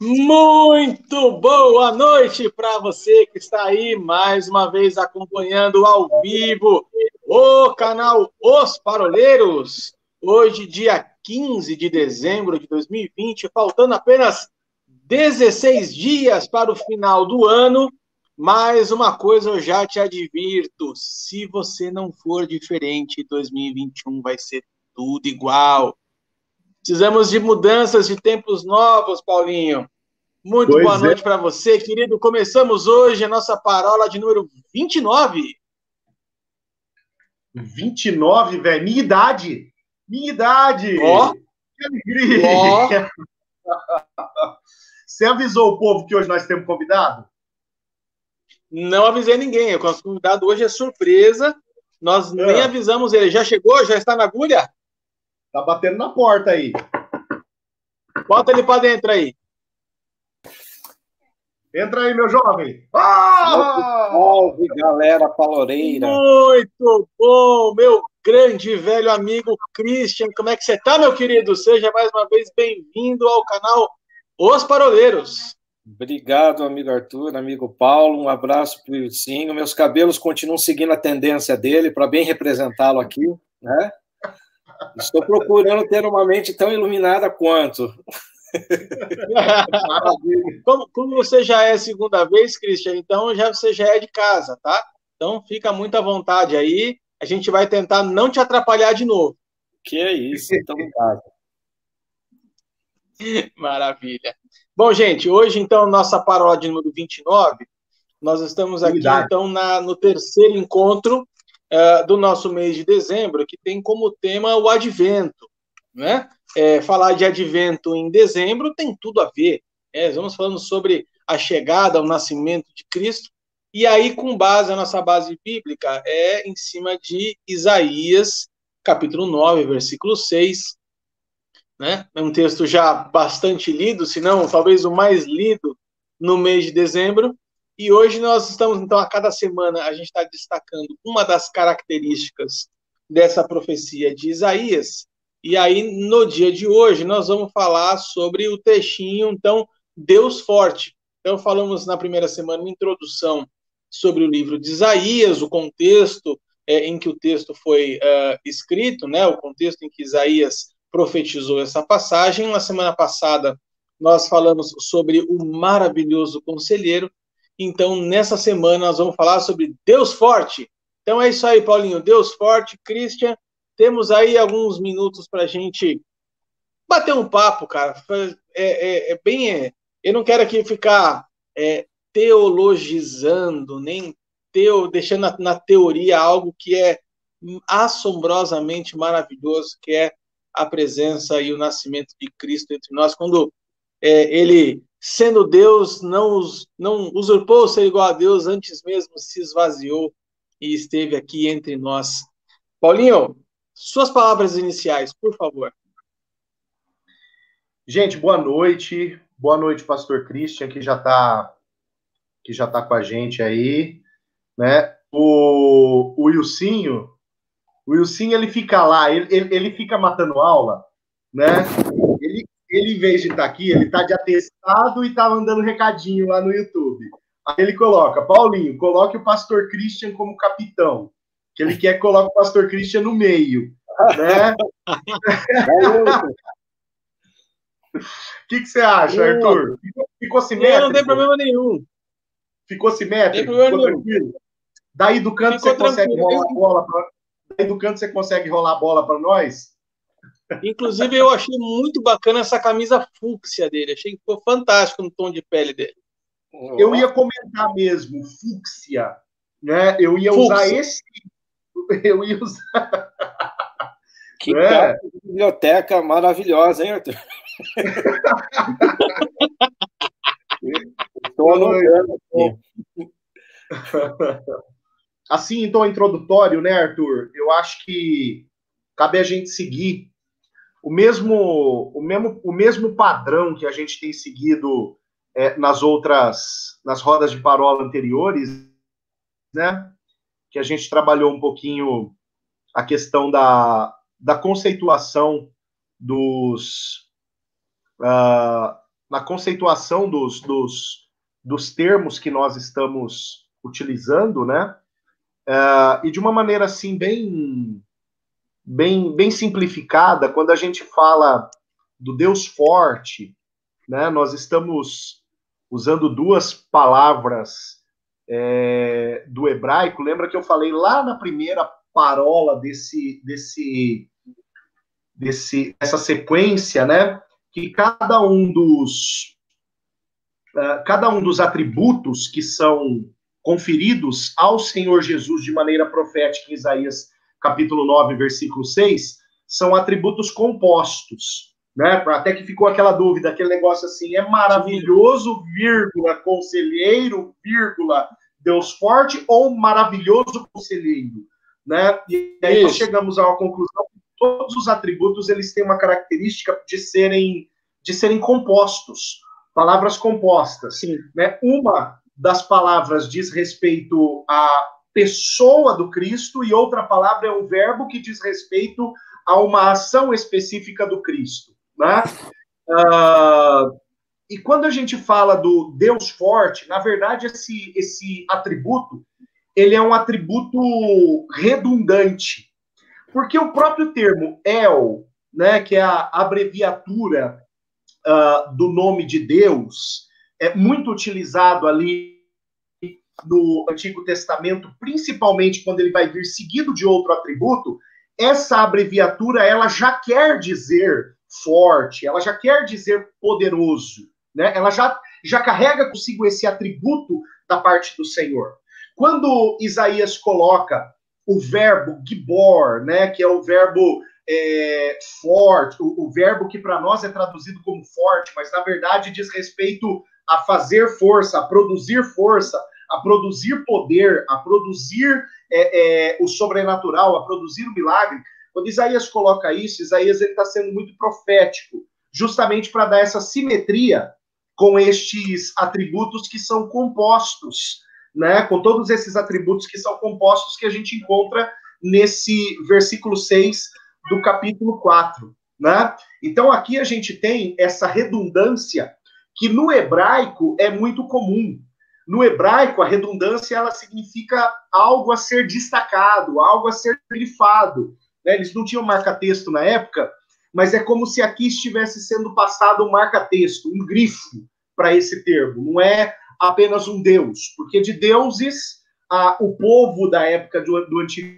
Muito boa noite para você que está aí mais uma vez acompanhando ao vivo o canal Os Paroleiros. Hoje, dia 15 de dezembro de 2020, faltando apenas 16 dias para o final do ano. Mais uma coisa eu já te advirto: se você não for diferente, 2021 vai ser tudo igual. Precisamos de mudanças de tempos novos, Paulinho. Muito pois boa é. noite para você, querido. Começamos hoje a nossa parola de número 29. 29, velho. Minha idade. Minha idade. Ó. Oh. Que alegria. Oh. Você avisou o povo que hoje nós temos convidado? Não avisei ninguém. O nosso convidado hoje é surpresa. Nós é. nem avisamos ele. Já chegou? Já está na agulha? Tá batendo na porta aí. Bota ele para dentro aí. Entra aí, meu jovem. Ah! Salve, galera paloreira. Muito bom, meu grande velho amigo Christian. Como é que você está, meu querido? Seja mais uma vez bem-vindo ao canal Os Paroleiros. Obrigado, amigo Arthur, amigo Paulo. Um abraço para o Wilsinho. Meus cabelos continuam seguindo a tendência dele para bem representá-lo aqui, né? Estou procurando ter uma mente tão iluminada quanto. como, como, você já é segunda vez, Christian, então já você já é de casa, tá? Então fica muito à vontade aí. A gente vai tentar não te atrapalhar de novo. Que é isso, então em casa. Maravilha. Bom, gente, hoje então nossa paródia número 29, nós estamos aqui então na, no terceiro encontro uh, do nosso mês de dezembro, que tem como tema o advento, né? é, falar de advento em dezembro tem tudo a ver. É, vamos falando sobre a chegada, o nascimento de Cristo, e aí, com base, a nossa base bíblica é em cima de Isaías, capítulo 9, versículo 6. Né? É um texto já bastante lido, se não talvez o mais lido no mês de dezembro. E hoje nós estamos, então, a cada semana, a gente está destacando uma das características dessa profecia de Isaías, e aí, no dia de hoje, nós vamos falar sobre o textinho, então, Deus Forte. Então, falamos na primeira semana uma introdução sobre o livro de Isaías, o contexto é, em que o texto foi uh, escrito, né, o contexto em que Isaías profetizou essa passagem. Na semana passada, nós falamos sobre o maravilhoso conselheiro. Então, nessa semana, nós vamos falar sobre Deus Forte. Então, é isso aí, Paulinho. Deus Forte, Christian. Temos aí alguns minutos para a gente bater um papo, cara. É, é, é bem. É, eu não quero aqui ficar é, teologizando, nem teo, deixando na, na teoria algo que é assombrosamente maravilhoso, que é a presença e o nascimento de Cristo entre nós, quando é, ele, sendo Deus, não, não usurpou ser igual a Deus, antes mesmo se esvaziou e esteve aqui entre nós. Paulinho, suas palavras iniciais, por favor. Gente, boa noite. Boa noite, pastor Christian, que já está que já tá com a gente aí, né? O, o o Wilsinho, ele fica lá, ele, ele, ele fica matando aula, né? Ele, em vez de estar tá aqui, ele está de atestado e tá mandando recadinho lá no YouTube. Aí ele coloca, Paulinho, coloque o pastor Christian como capitão que ele quer que coloque o pastor Christian no meio, né? O que, que você acha, Arthur? Ficou, ficou simétrico? Não, não tem problema nenhum. Ficou simétrico? Ficou tranquilo? Daí do canto ficou você tranquilo. consegue rolar a bola pra... Daí do canto você consegue rolar a bola para nós? Inclusive, eu achei muito bacana essa camisa fúcsia dele. Achei que ficou fantástico no tom de pele dele. Eu ia comentar mesmo, fúcsia. Né? Eu ia fúcsia. usar esse eu ia usar. Que é. biblioteca maravilhosa, hein, Arthur? Estou anotando aqui. Assim, então, introdutório, né, Arthur? Eu acho que cabe a gente seguir o mesmo, o mesmo, o mesmo padrão que a gente tem seguido é, nas outras, nas rodas de parola anteriores, né? que a gente trabalhou um pouquinho a questão da, da conceituação dos, uh, na conceituação dos, dos, dos termos que nós estamos utilizando, né? Uh, e de uma maneira assim bem, bem, bem simplificada, quando a gente fala do Deus forte, né? Nós estamos usando duas palavras é, do hebraico. Lembra que eu falei lá na primeira parola desse, desse, desse, dessa sequência, né? Que cada um dos uh, cada um dos atributos que são conferidos ao Senhor Jesus de maneira profética em Isaías capítulo 9, versículo 6, são atributos compostos, né? Até que ficou aquela dúvida, aquele negócio assim, é maravilhoso, vírgula, conselheiro, vírgula, Deus forte ou maravilhoso conselheiro, né? E aí nós chegamos a uma conclusão que todos os atributos eles têm uma característica de serem de serem compostos, palavras compostas, Sim. né? Uma das palavras diz respeito à pessoa do Cristo e outra palavra é um verbo que diz respeito a uma ação específica do Cristo, né? Uh, e quando a gente fala do Deus forte, na verdade esse esse atributo ele é um atributo redundante, porque o próprio termo El, né, que é a abreviatura uh, do nome de Deus, é muito utilizado ali no Antigo Testamento, principalmente quando ele vai vir seguido de outro atributo, essa abreviatura ela já quer dizer forte, ela já quer dizer poderoso, né? Ela já já carrega consigo esse atributo da parte do Senhor. Quando Isaías coloca o verbo gibor, né, que é o verbo é, forte, o, o verbo que para nós é traduzido como forte, mas na verdade diz respeito a fazer força, a produzir força, a produzir poder, a produzir é, é, o sobrenatural, a produzir o milagre. Quando Isaías coloca isso, Isaías está sendo muito profético, justamente para dar essa simetria com estes atributos que são compostos, né? Com todos esses atributos que são compostos que a gente encontra nesse versículo 6 do capítulo 4, né? Então aqui a gente tem essa redundância que no hebraico é muito comum. No hebraico, a redundância ela significa algo a ser destacado, algo a ser grifado. Né? Eles não tinham marca-texto na época, mas é como se aqui estivesse sendo passado um marca-texto, um grifo para esse termo. Não é apenas um Deus, porque de deuses, a, o povo da época do, do Antigo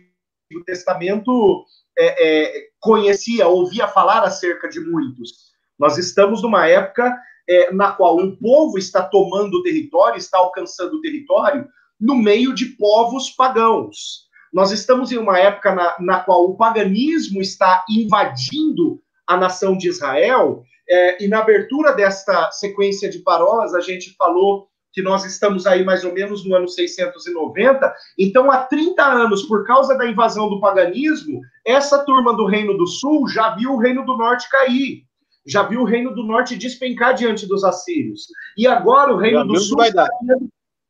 Testamento é, é, conhecia, ouvia falar acerca de muitos. Nós estamos numa época é, na qual um povo está tomando território, está alcançando território, no meio de povos pagãos. Nós estamos em uma época na, na qual o paganismo está invadindo a nação de Israel, é, e na abertura desta sequência de parolas, a gente falou que nós estamos aí mais ou menos no ano 690. Então, há 30 anos, por causa da invasão do paganismo, essa turma do Reino do Sul já viu o Reino do Norte cair já viu o Reino do Norte despencar diante dos assírios. E agora o Reino do Sul. Vai dar.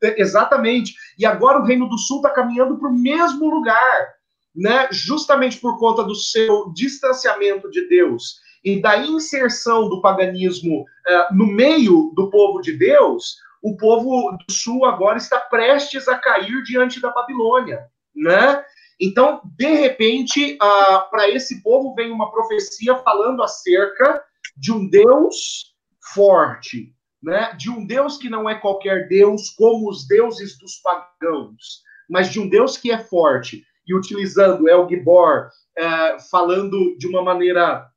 Exatamente. E agora o Reino do Sul está caminhando para o mesmo lugar, né? justamente por conta do seu distanciamento de Deus e da inserção do paganismo uh, no meio do povo de Deus, o povo do Sul agora está prestes a cair diante da Babilônia. Né? Então, de repente, uh, para esse povo vem uma profecia falando acerca de um Deus forte, né? de um Deus que não é qualquer Deus como os deuses dos pagãos, mas de um Deus que é forte. E utilizando El Gibor, é, falando de uma maneira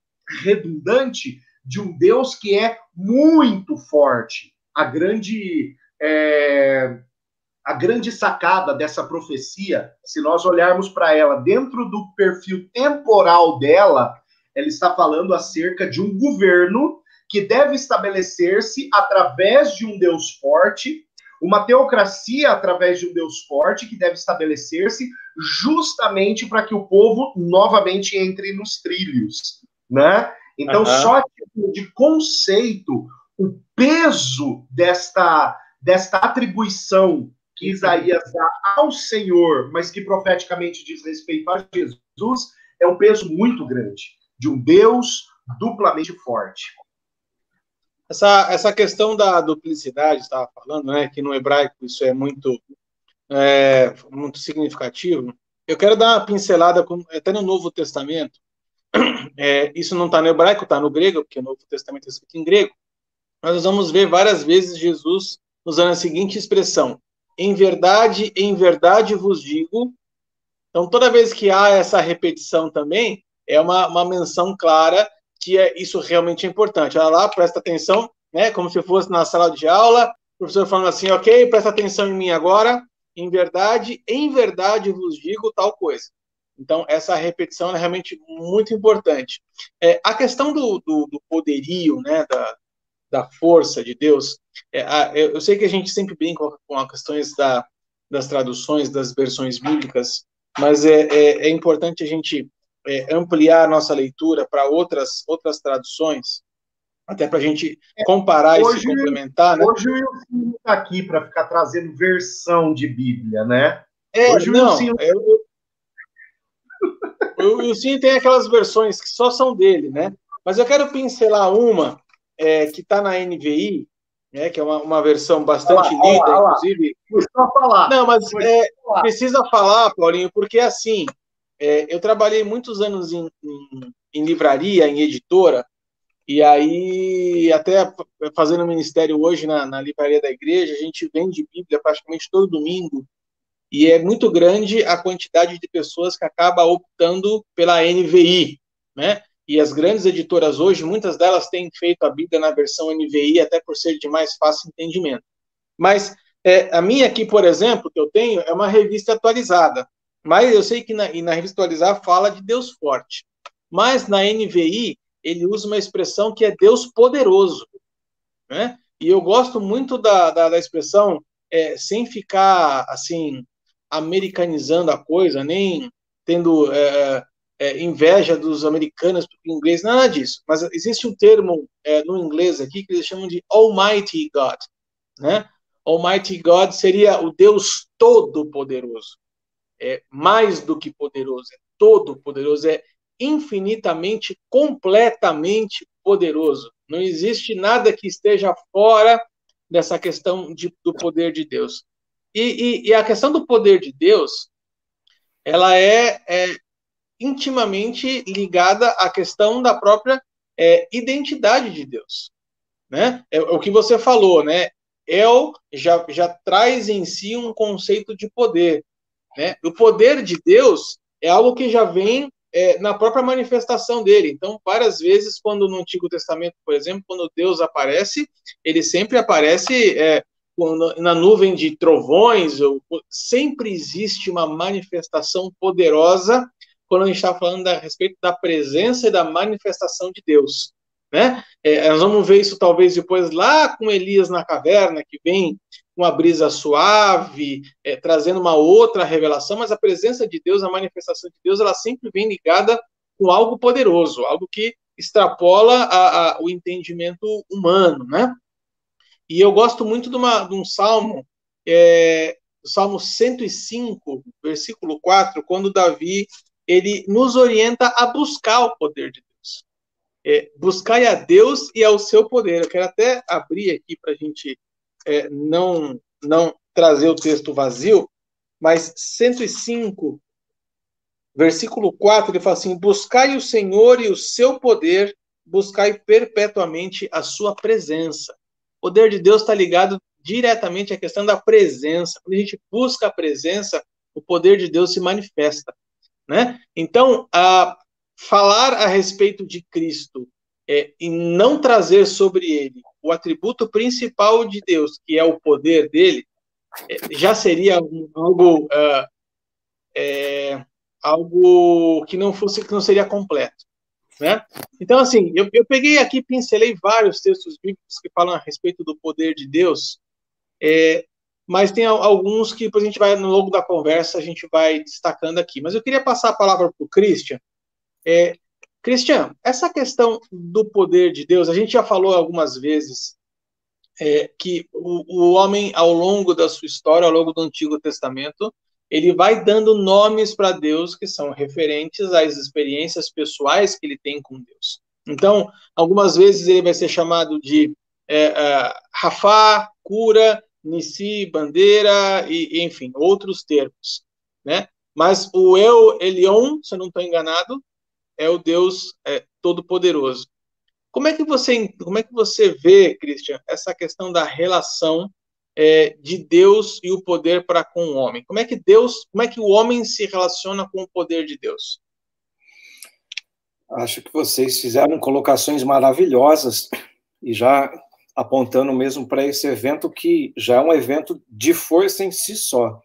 redundante, de um Deus que é muito forte. A grande, é, a grande sacada dessa profecia, se nós olharmos para ela dentro do perfil temporal dela, ela está falando acerca de um governo que deve estabelecer-se através de um Deus forte, uma teocracia através de um Deus forte que deve estabelecer-se justamente para que o povo novamente entre nos trilhos, né? Então, uhum. só de conceito, o peso desta, desta atribuição que Isaías dá ao Senhor, mas que profeticamente diz respeito a Jesus, é um peso muito grande de um Deus duplamente forte. essa, essa questão da duplicidade, estava falando, né, que no hebraico isso é muito, é, muito significativo. Eu quero dar uma pincelada, com, até no Novo Testamento, é, isso não está no hebraico, está no grego, porque o Novo Testamento é escrito em grego. Nós vamos ver várias vezes Jesus usando a seguinte expressão: em verdade, em verdade vos digo. Então, toda vez que há essa repetição também, é uma, uma menção clara que é, isso realmente é importante. Olha lá, presta atenção, né? Como se fosse na sala de aula, o professor falando assim, ok, presta atenção em mim agora. Em verdade, em verdade vos digo tal coisa. Então, essa repetição é realmente muito importante. É, a questão do, do, do, poderio, né, da, da força de Deus, é, a, eu sei que a gente sempre brinca com as questões da, das traduções, das versões bíblicas, mas é, é, é importante a gente é, ampliar a nossa leitura para outras, outras traduções, até para a gente é, comparar hoje, e se complementar. Né? Hoje o Wilson está aqui para ficar trazendo versão de Bíblia, né? É, hoje não, o Wilson... eu, o Wilson tem aquelas versões que só são dele, né? Mas eu quero pincelar uma é, que está na NVI, né, que é uma, uma versão bastante olá, linda, olá, inclusive. Olá. Não, mas é, falar. precisa falar, Paulinho, porque assim, é, eu trabalhei muitos anos em, em, em, livraria, em editora, e aí, até fazendo ministério hoje na, na livraria da igreja, a gente vende Bíblia praticamente todo domingo, e é muito grande a quantidade de pessoas que acaba optando pela NVI, né? E as grandes editoras hoje, muitas delas têm feito a Bíblia na versão NVI, até por ser de mais fácil entendimento. Mas é, a minha aqui, por exemplo, que eu tenho, é uma revista atualizada. Mas eu sei que na, na revista atualizada fala de Deus forte. Mas na NVI, ele usa uma expressão que é Deus poderoso. Né? E eu gosto muito da, da, da expressão, é, sem ficar assim, americanizando a coisa, nem tendo é, é, inveja dos americanos porque inglês, nada disso. Mas existe um termo é, no inglês aqui que eles chamam de Almighty God, né? Almighty God seria o Deus todo-poderoso. É mais do que poderoso, é todo-poderoso, é infinitamente, completamente poderoso. Não existe nada que esteja fora dessa questão de, do poder de Deus. E, e, e, a questão do poder de Deus, ela é, é intimamente ligada à questão da própria é, identidade de Deus. Né? É, é, o que você falou, né? El já, já traz em si um conceito de poder. Né? O poder de Deus é algo que já vem é, na própria manifestação dele. Então, várias vezes, quando no Antigo Testamento, por exemplo, quando Deus aparece, ele sempre aparece é, na nuvem de trovões, ou, sempre existe uma manifestação poderosa quando a gente está falando a respeito da presença e da manifestação de Deus. Né? É, nós vamos ver isso talvez depois lá com Elias na caverna, que vem uma brisa suave, é, trazendo uma outra revelação, mas a presença de Deus, a manifestação de Deus, ela sempre vem ligada com algo poderoso, algo que extrapola a, a, o entendimento humano, né? E eu gosto muito de, uma, de um salmo, é, Salmo 105, versículo 4, quando Davi ele nos orienta a buscar o poder de Deus. É, buscar a Deus e ao seu poder. Eu quero até abrir aqui para a gente é, não, não trazer o texto vazio, mas 105, versículo 4, ele fala assim: Buscai o Senhor e o seu poder, buscai perpetuamente a sua presença. O poder de Deus está ligado diretamente à questão da presença. Quando a gente busca a presença, o poder de Deus se manifesta. Né? Então, a falar a respeito de Cristo é, e não trazer sobre ele o atributo principal de Deus, que é o poder dele, é, já seria algo uh, é, algo que não fosse que não seria completo, né? Então assim, eu, eu peguei aqui pincelei vários textos bíblicos que falam a respeito do poder de Deus, é, mas tem alguns que depois a gente vai, no longo da conversa, a gente vai destacando aqui. Mas eu queria passar a palavra para o Christian. É, Christian, essa questão do poder de Deus, a gente já falou algumas vezes é, que o, o homem, ao longo da sua história, ao longo do Antigo Testamento, ele vai dando nomes para Deus que são referentes às experiências pessoais que ele tem com Deus. Então, algumas vezes ele vai ser chamado de é, é, Rafá, cura, Nissi, bandeira, e, enfim, outros termos. Né? Mas o El Elion, se eu não estou enganado, é o Deus é, Todo-Poderoso. Como é que você como é que você vê, Christian, essa questão da relação é, de Deus e o poder para com o homem? Como é que Deus, como é que o homem se relaciona com o poder de Deus? Acho que vocês fizeram colocações maravilhosas e já apontando mesmo para esse evento que já é um evento de força em si só.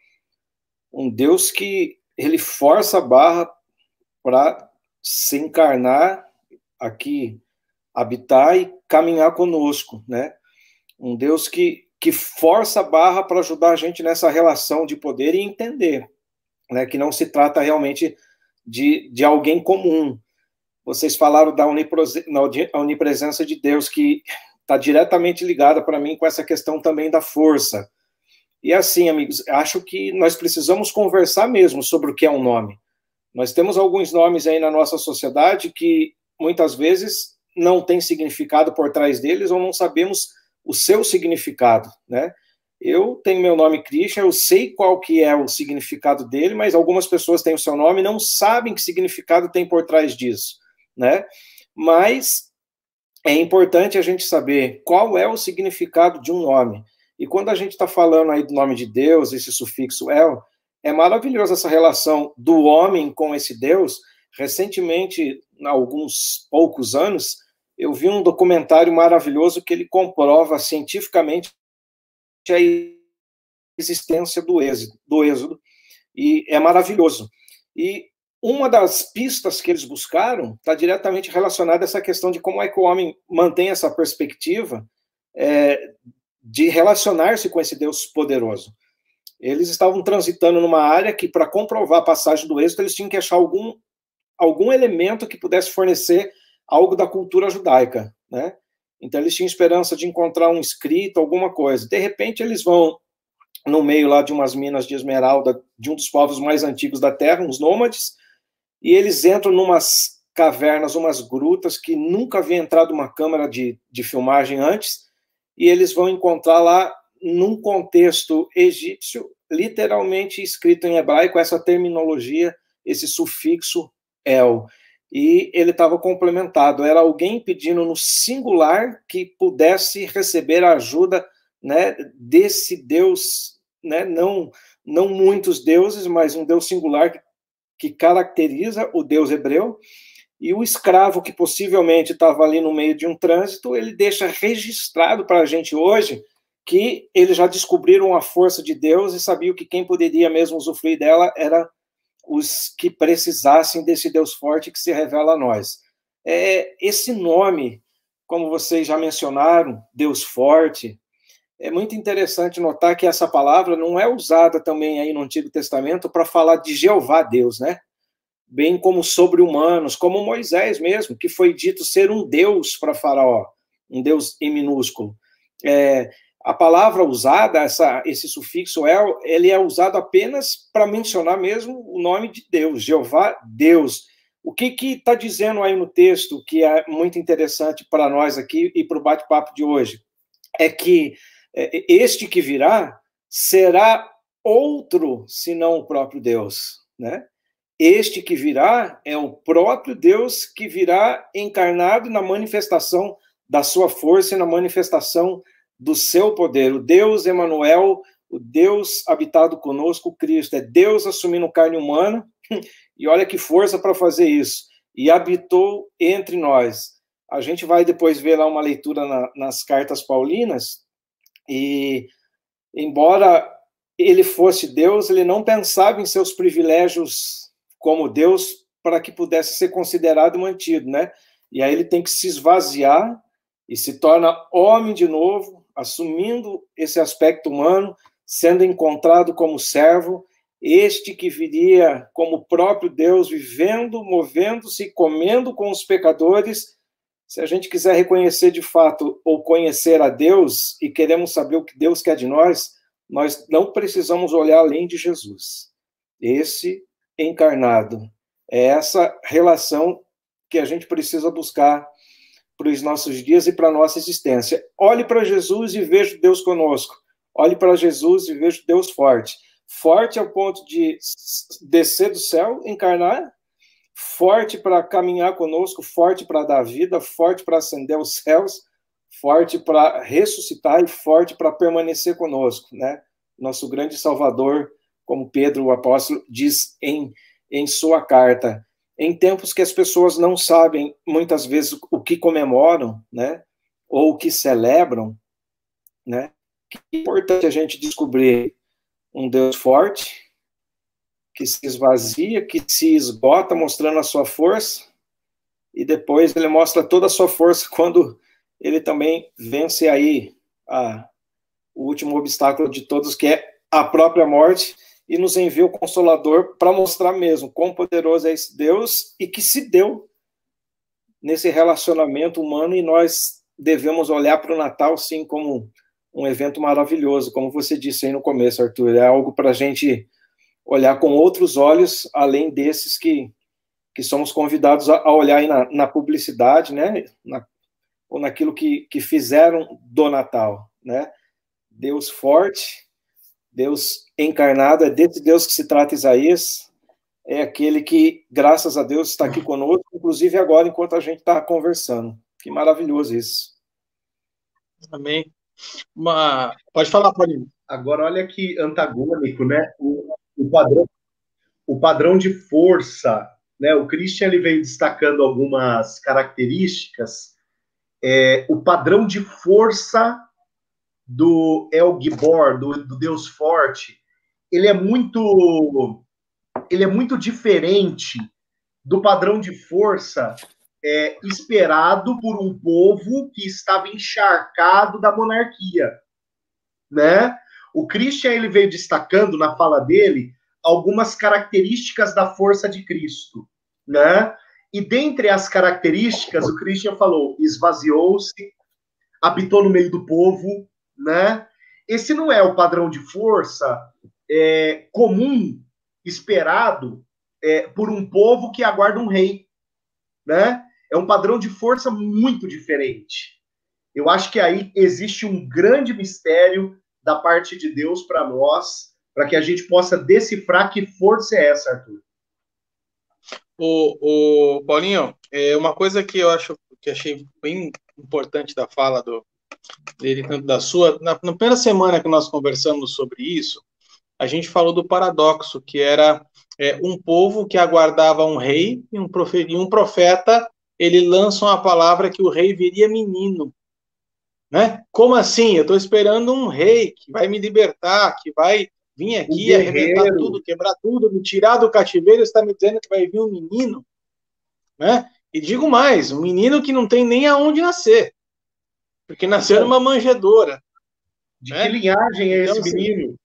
Um Deus que ele força a barra para se encarnar aqui habitar e caminhar conosco, né? Um Deus que, que força a barra para ajudar a gente nessa relação de poder e entender, né? Que não se trata realmente de, de alguém comum. Vocês falaram da onipresença de Deus, que está diretamente ligada para mim com essa questão também da força. E assim, amigos, acho que nós precisamos conversar mesmo sobre o que é um nome. Nós temos alguns nomes aí na nossa sociedade que muitas vezes não tem significado por trás deles ou não sabemos o seu significado, né? Eu tenho meu nome Christian, eu sei qual que é o significado dele, mas algumas pessoas têm o seu nome e não sabem que significado tem por trás disso, né? Mas é importante a gente saber qual é o significado de um nome. E quando a gente está falando aí do nome de Deus, esse sufixo El, é maravilhoso essa relação do homem com esse Deus. Recentemente, há alguns poucos anos, eu vi um documentário maravilhoso que ele comprova cientificamente a existência do êxodo, do êxodo e é maravilhoso. E uma das pistas que eles buscaram está diretamente relacionada a essa questão de como é que o homem mantém essa perspectiva é, de relacionar-se com esse Deus poderoso. Eles estavam transitando numa área que, para comprovar a passagem do êxodo, eles tinham que achar algum, algum elemento que pudesse fornecer algo da cultura judaica, né? Então eles tinham esperança de encontrar um escrito, alguma coisa. De repente eles vão no meio lá de umas minas de esmeralda de um dos povos mais antigos da Terra, uns nômades, e eles entram numas cavernas, umas grutas que nunca havia entrado uma câmera de, de filmagem antes, e eles vão encontrar lá num contexto egípcio, literalmente escrito em hebraico essa terminologia, esse sufixo el e ele estava complementado. Era alguém pedindo no singular que pudesse receber a ajuda né, desse Deus, né, não, não muitos deuses, mas um Deus singular que, que caracteriza o Deus hebreu. E o escravo que possivelmente estava ali no meio de um trânsito, ele deixa registrado para a gente hoje que eles já descobriram a força de Deus e sabiam que quem poderia mesmo usufruir dela era os que precisassem desse Deus forte que se revela a nós. É, esse nome, como vocês já mencionaram, Deus forte, é muito interessante notar que essa palavra não é usada também aí no Antigo Testamento para falar de Jeová Deus, né? Bem como sobre humanos, como Moisés mesmo, que foi dito ser um Deus para Faraó, um Deus em minúsculo. É, a palavra usada, essa, esse sufixo el, ele é usado apenas para mencionar mesmo o nome de Deus, Jeová, Deus. O que está dizendo aí no texto, que é muito interessante para nós aqui e para o bate-papo de hoje, é que é, este que virá será outro, senão o próprio Deus, né? Este que virá é o próprio Deus que virá encarnado na manifestação da sua força e na manifestação do seu poder. O Deus Emanuel, o Deus habitado conosco, Cristo, é Deus assumindo carne humana, e olha que força para fazer isso. E habitou entre nós. A gente vai depois ver lá uma leitura na, nas cartas paulinas, e embora ele fosse Deus, ele não pensava em seus privilégios como Deus para que pudesse ser considerado e mantido, né? E aí ele tem que se esvaziar e se torna homem de novo, assumindo esse aspecto humano, sendo encontrado como servo, este que viria como próprio Deus, vivendo, movendo-se, comendo com os pecadores. Se a gente quiser reconhecer de fato ou conhecer a Deus e queremos saber o que Deus quer de nós, nós não precisamos olhar além de Jesus. Esse encarnado. É essa relação que a gente precisa buscar para os nossos dias e para a nossa existência. Olhe para Jesus e veja Deus conosco. Olhe para Jesus e veja Deus forte. Forte ao ponto de descer do céu, encarnar, forte para caminhar conosco, forte para dar vida, forte para ascender aos céus, forte para ressuscitar e forte para permanecer conosco, né? Nosso grande Salvador, como Pedro, o apóstolo, diz em, em sua carta em tempos que as pessoas não sabem muitas vezes o que comemoram, né, ou o que celebram, né, é importante a gente descobrir um Deus forte, que se esvazia, que se esgota mostrando a sua força, e depois ele mostra toda a sua força quando ele também vence aí a, o último obstáculo de todos, que é a própria morte, e nos envia o Consolador para mostrar mesmo quão poderoso é esse Deus e que se deu nesse relacionamento humano e nós devemos olhar para o Natal sim como um evento maravilhoso, como você disse aí no começo, Arthur, é algo para a gente olhar com outros olhos, além desses que, que somos convidados a, olhar na, na publicidade, né, na, ou naquilo que, que fizeram do Natal, né, Deus forte, Deus encarnado, é desse Deus que se trata Isaías, é aquele que, graças a Deus, está aqui conosco, inclusive agora, enquanto a gente está conversando. Que maravilhoso isso. Amém. Uma... Pode falar, Paulinho. Agora, olha que antagônico, né? O, o, padrão, o padrão de força, né? O Christian ele veio destacando algumas características. É, o padrão de força do El Gibor, do, do Deus Forte, ele é muito ele é muito diferente do padrão de força é, esperado por um povo que estava encharcado da monarquia, né? O Christian ele veio destacando na fala dele algumas características da força de Cristo, né? E dentre as características, o Christian falou: esvaziou-se, habitou no meio do povo, né? Esse não é o padrão de força é, comum esperado é, por um povo que aguarda um rei, né? É um padrão de força muito diferente. Eu acho que aí existe um grande mistério da parte de Deus para nós, para que a gente possa decifrar que força é essa, Arthur. O, o Paulinho, é uma coisa que eu acho que achei bem importante da fala do dele, tanto da sua, na, na primeira semana que nós conversamos sobre isso, a gente falou do paradoxo, que era é, um povo que aguardava um rei e um, profeta, e um profeta, ele lança uma palavra que o rei viria menino. Né? Como assim? Eu estou esperando um rei que vai me libertar, que vai vir aqui, arrebentar tudo, quebrar tudo, me tirar do cativeiro, está me dizendo que vai vir um menino. Né? E digo mais, um menino que não tem nem aonde nascer, porque nasceu numa manjedoura. De né? que linhagem é então, esse assim, menino?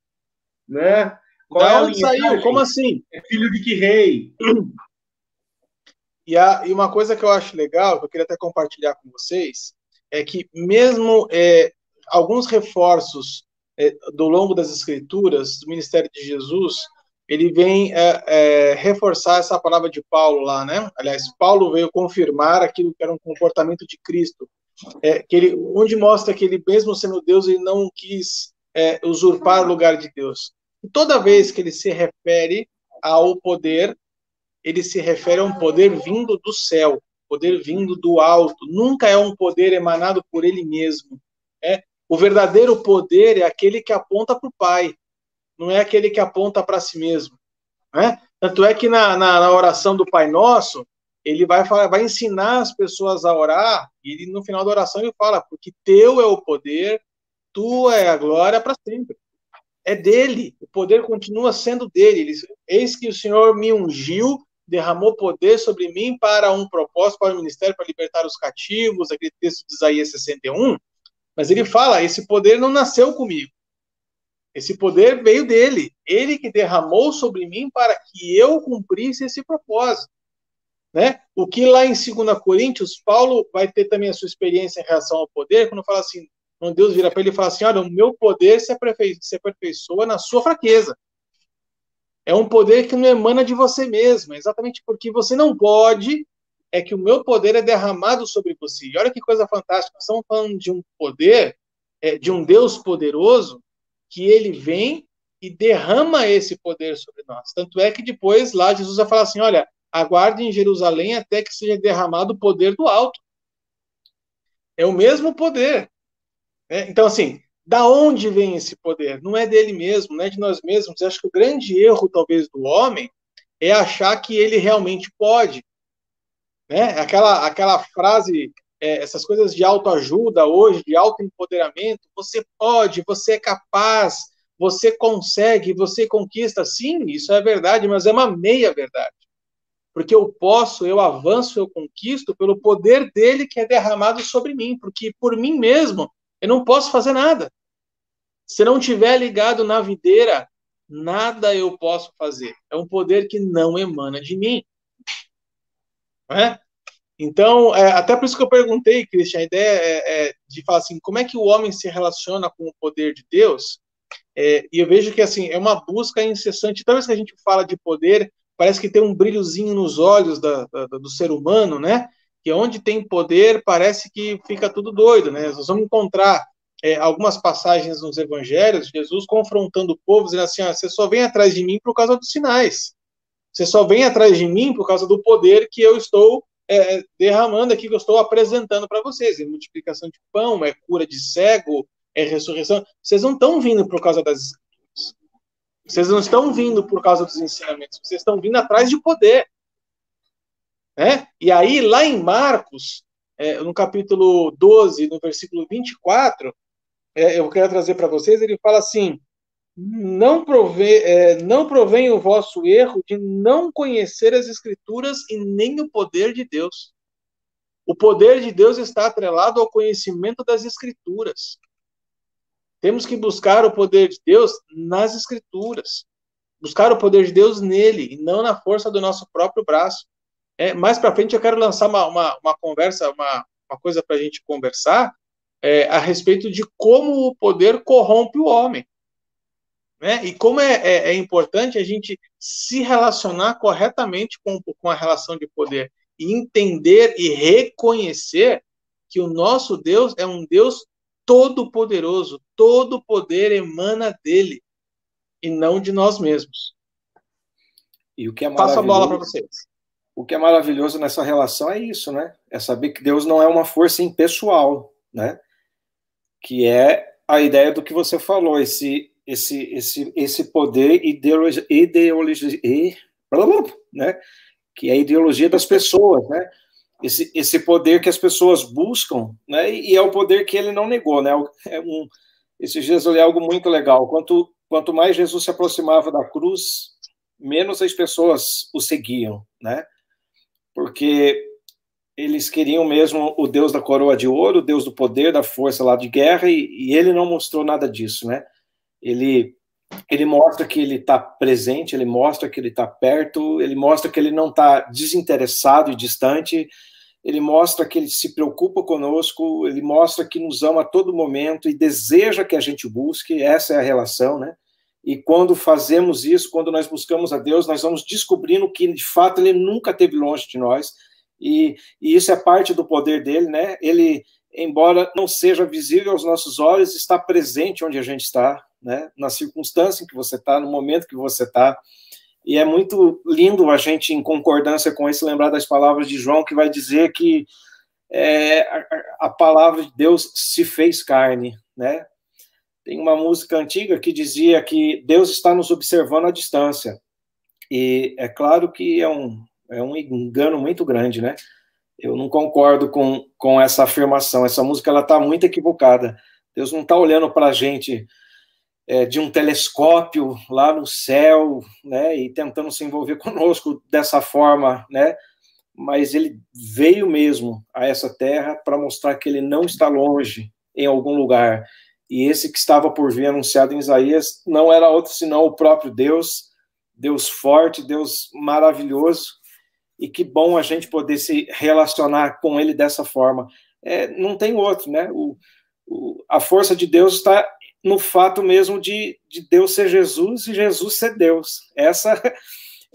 né? Qual da é onde saiu? Como assim? É filho de que rei? E, a, e uma coisa que eu acho legal, que eu queria até compartilhar com vocês, é que mesmo é, alguns reforços é, do longo das escrituras do ministério de Jesus, ele vem é, é, reforçar essa palavra de Paulo lá, né? Aliás, Paulo veio confirmar aquilo que era um comportamento de Cristo, é, que ele, onde mostra que ele, mesmo sendo Deus, ele não quis é, usurpar o lugar de Deus. E toda vez que ele se refere ao poder, ele se refere a um poder vindo do céu, poder vindo do alto. Nunca é um poder emanado por ele mesmo. É o verdadeiro poder é aquele que aponta para o Pai, não é aquele que aponta para si mesmo. Né? Tanto é que na, na, na, oração do Pai Nosso, ele vai, falar, vai ensinar as pessoas a orar, e ele, no final da oração ele fala, porque teu é o poder, tua é a glória para sempre. É dele, o poder continua sendo dele. Ele, Eis que o Senhor me ungiu, derramou poder sobre mim para um propósito, para o ministério, para libertar os cativos, aquele texto de Isaías 61. Mas ele fala: esse poder não nasceu comigo. Esse poder veio dele. Ele que derramou sobre mim para que eu cumprisse esse propósito. Né? O que lá em 2 Coríntios, Paulo vai ter também a sua experiência em relação ao poder, quando fala assim: quando Deus vira para ele e fala assim: Olha, o meu poder se, aperfei se aperfeiçoa na sua fraqueza. É um poder que não emana de você mesmo, exatamente porque você não pode é que o meu poder é derramado sobre você. E olha que coisa fantástica, nós estamos falando de um poder, é, de um Deus poderoso, que ele vem e derrama esse poder sobre nós. Tanto é que depois lá Jesus vai falar assim: olha, aguarde em Jerusalém até que seja derramado o poder do alto. É o mesmo poder. Né? Então, assim, da onde vem esse poder? Não é dele mesmo, não é de nós mesmos. Eu acho que o grande erro, talvez, do homem é achar que ele realmente pode. Né? Aquela, aquela frase, é, essas coisas de autoajuda hoje, de autoempoderamento, você pode, você é capaz, você consegue, você conquista. Sim, isso é verdade, mas é uma meia verdade. Porque eu posso, eu avanço, eu conquisto pelo poder dele que é derramado sobre mim, porque por mim mesmo eu não posso fazer nada. Se não tiver ligado na videira, nada eu posso fazer. É um poder que não emana de mim. É? Então, é, até por isso que eu perguntei, Christian, a ideia é, é, de falar assim, como é que o homem se relaciona com o poder de Deus? É, e eu vejo que assim é uma busca incessante. Toda vez que a gente fala de poder, parece que tem um brilhozinho nos olhos da, da, do ser humano, né? que onde tem poder parece que fica tudo doido, né? Nós vamos encontrar é, algumas passagens nos evangelhos, Jesus confrontando o povo, dizendo assim: ah, você só vem atrás de mim por causa dos sinais. Você só vem atrás de mim por causa do poder que eu estou é, derramando aqui, que eu estou apresentando para vocês. É multiplicação de pão, é cura de cego, é ressurreição. Vocês não estão vindo por causa das. Vocês não estão vindo por causa dos ensinamentos. Vocês estão vindo atrás de poder. Né? E aí, lá em Marcos, é, no capítulo 12, no versículo 24, é, eu quero trazer para vocês, ele fala assim: não, prove, é, não provém o vosso erro de não conhecer as Escrituras e nem o poder de Deus. O poder de Deus está atrelado ao conhecimento das Escrituras. Temos que buscar o poder de Deus nas Escrituras. Buscar o poder de Deus nele, e não na força do nosso próprio braço. É, mais para frente eu quero lançar uma, uma, uma conversa, uma, uma coisa para a gente conversar é, a respeito de como o poder corrompe o homem. Né? E como é, é, é importante a gente se relacionar corretamente com, com a relação de poder e entender e reconhecer que o nosso Deus é um Deus todo-poderoso, todo poder emana dele e não de nós mesmos. E o que é Passo a bola para vocês o que é maravilhoso nessa relação é isso, né? É saber que Deus não é uma força impessoal, né? Que é a ideia do que você falou, esse esse esse esse poder ideologia, ideologia né? Que é a ideologia das pessoas, né? Esse, esse poder que as pessoas buscam, né? E é o poder que ele não negou, né? É um, dias eu li algo muito legal. Quanto quanto mais Jesus se aproximava da cruz, menos as pessoas o seguiam, né? porque eles queriam mesmo o Deus da coroa de ouro, o Deus do poder, da força lá de guerra, e, e ele não mostrou nada disso, né? Ele, ele mostra que ele está presente, ele mostra que ele está perto, ele mostra que ele não está desinteressado e distante, ele mostra que ele se preocupa conosco, ele mostra que nos ama a todo momento e deseja que a gente busque, essa é a relação, né? E quando fazemos isso, quando nós buscamos a Deus, nós vamos descobrindo que, de fato, Ele nunca esteve longe de nós. E, e isso é parte do poder dele, né? Ele, embora não seja visível aos nossos olhos, está presente onde a gente está, né? Na circunstância em que você está, no momento que você está. E é muito lindo a gente, em concordância com isso, lembrar das palavras de João, que vai dizer que é, a, a palavra de Deus se fez carne, né? Tem uma música antiga que dizia que Deus está nos observando à distância. E é claro que é um, é um engano muito grande, né? Eu não concordo com, com essa afirmação. Essa música ela está muito equivocada. Deus não está olhando para a gente é, de um telescópio lá no céu, né? E tentando se envolver conosco dessa forma, né? Mas ele veio mesmo a essa terra para mostrar que ele não está longe em algum lugar e esse que estava por vir anunciado em Isaías não era outro senão o próprio Deus, Deus forte, Deus maravilhoso, e que bom a gente poder se relacionar com ele dessa forma. É, não tem outro, né? O, o, a força de Deus está no fato mesmo de, de Deus ser Jesus e Jesus ser Deus. Essa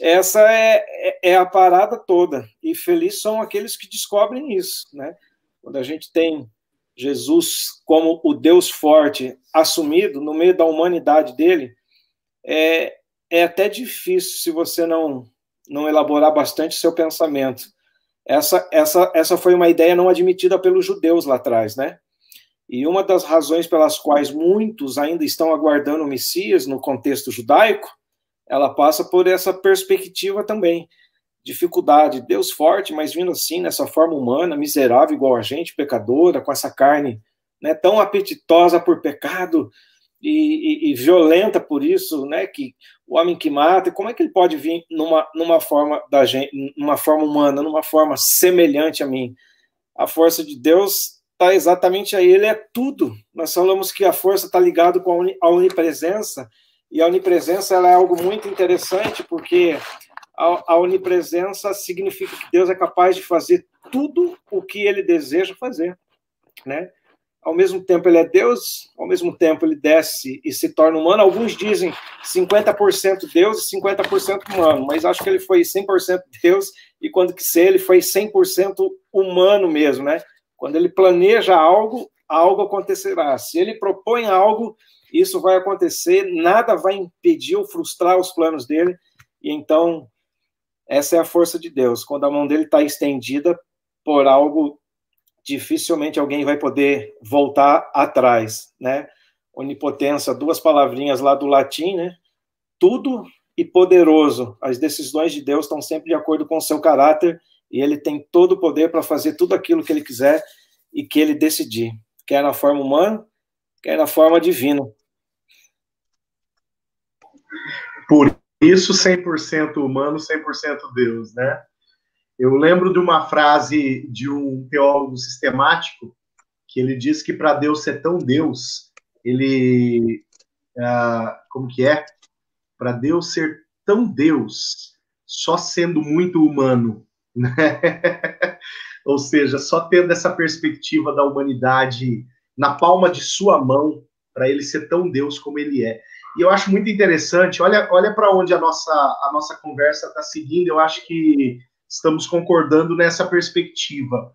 essa é, é, é a parada toda. E felizes são aqueles que descobrem isso, né? Quando a gente tem Jesus como o Deus forte assumido no meio da humanidade dele, é, é até difícil se você não, não elaborar bastante seu pensamento. Essa, essa, essa foi uma ideia não admitida pelos judeus lá atrás, né? E uma das razões pelas quais muitos ainda estão aguardando o Messias no contexto judaico, ela passa por essa perspectiva também. Dificuldade, Deus forte, mas vindo assim, nessa forma humana, miserável igual a gente, pecadora, com essa carne né, tão apetitosa por pecado e, e, e violenta por isso, né, que o homem que mata, como é que ele pode vir numa, numa forma da gente, numa forma humana, numa forma semelhante a mim? A força de Deus está exatamente aí, ele é tudo. Nós falamos que a força está ligada com a onipresença, e a onipresença ela é algo muito interessante, porque a, a onipresença significa que Deus é capaz de fazer tudo o que ele deseja fazer, né? Ao mesmo tempo ele é Deus, ao mesmo tempo ele desce e se torna humano. Alguns dizem 50% Deus e 50% humano, mas acho que ele foi 100% Deus e quando que ser ele foi 100% humano mesmo, né? Quando ele planeja algo, algo acontecerá. Se ele propõe algo, isso vai acontecer, nada vai impedir ou frustrar os planos dele. E então, essa é a força de Deus. Quando a mão dele está estendida por algo, dificilmente alguém vai poder voltar atrás, né? Onipotência, duas palavrinhas lá do latim, né? Tudo e poderoso. As decisões de Deus estão sempre de acordo com o seu caráter e ele tem todo o poder para fazer tudo aquilo que ele quiser e que ele decidir, quer na forma humana, quer na forma divina. Por isso, 100% humano, 100% Deus, né? Eu lembro de uma frase de um teólogo sistemático que ele diz que para Deus ser tão Deus, ele. Uh, como que é? Para Deus ser tão Deus, só sendo muito humano? Ou seja, só tendo essa perspectiva da humanidade na palma de sua mão, para ele ser tão Deus como ele é. E eu acho muito interessante, olha, olha para onde a nossa, a nossa conversa está seguindo, eu acho que estamos concordando nessa perspectiva.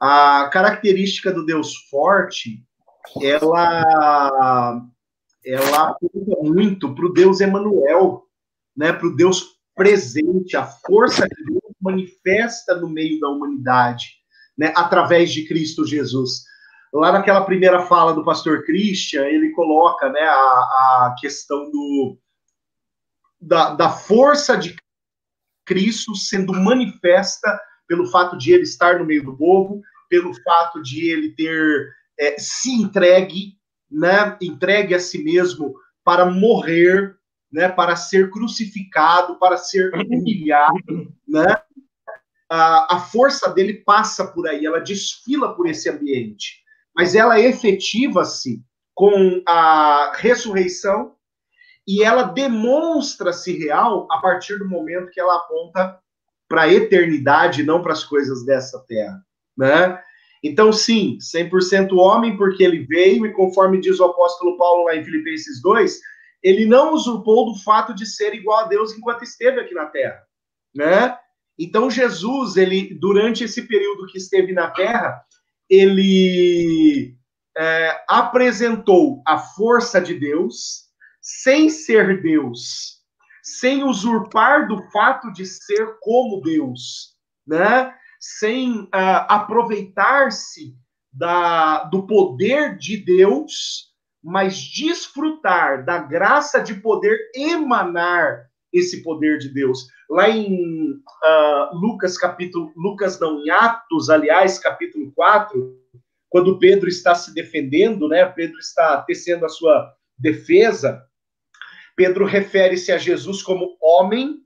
A característica do Deus forte, ela, ela aponta muito para o Deus Emanuel, né, para o Deus presente, a força de manifesta no meio da humanidade, né, através de Cristo Jesus. Lá naquela primeira fala do pastor Christian, ele coloca né, a, a questão do, da, da força de Cristo sendo manifesta pelo fato de ele estar no meio do povo, pelo fato de ele ter é, se entregue, né, entregue a si mesmo para morrer, né, para ser crucificado, para ser humilhado, né, a, força dele passa por aí, ela desfila por esse ambiente, mas ela efetiva-se com a ressurreição e ela demonstra-se real a partir do momento que ela aponta para a eternidade, não para as coisas dessa terra, né? Então, sim, 100% homem, porque ele veio, e conforme diz o apóstolo Paulo lá em Filipenses 2, ele não usurpou do fato de ser igual a Deus enquanto esteve aqui na terra, né? Então Jesus, ele durante esse período que esteve na Terra, ele é, apresentou a força de Deus sem ser Deus, sem usurpar do fato de ser como Deus, né? Sem uh, aproveitar-se da, do poder de Deus, mas desfrutar da graça de poder emanar esse poder de Deus. Lá em uh, Lucas, capítulo, Lucas não, em Atos, aliás, capítulo 4, quando Pedro está se defendendo, né? Pedro está tecendo a sua defesa. Pedro refere-se a Jesus como homem,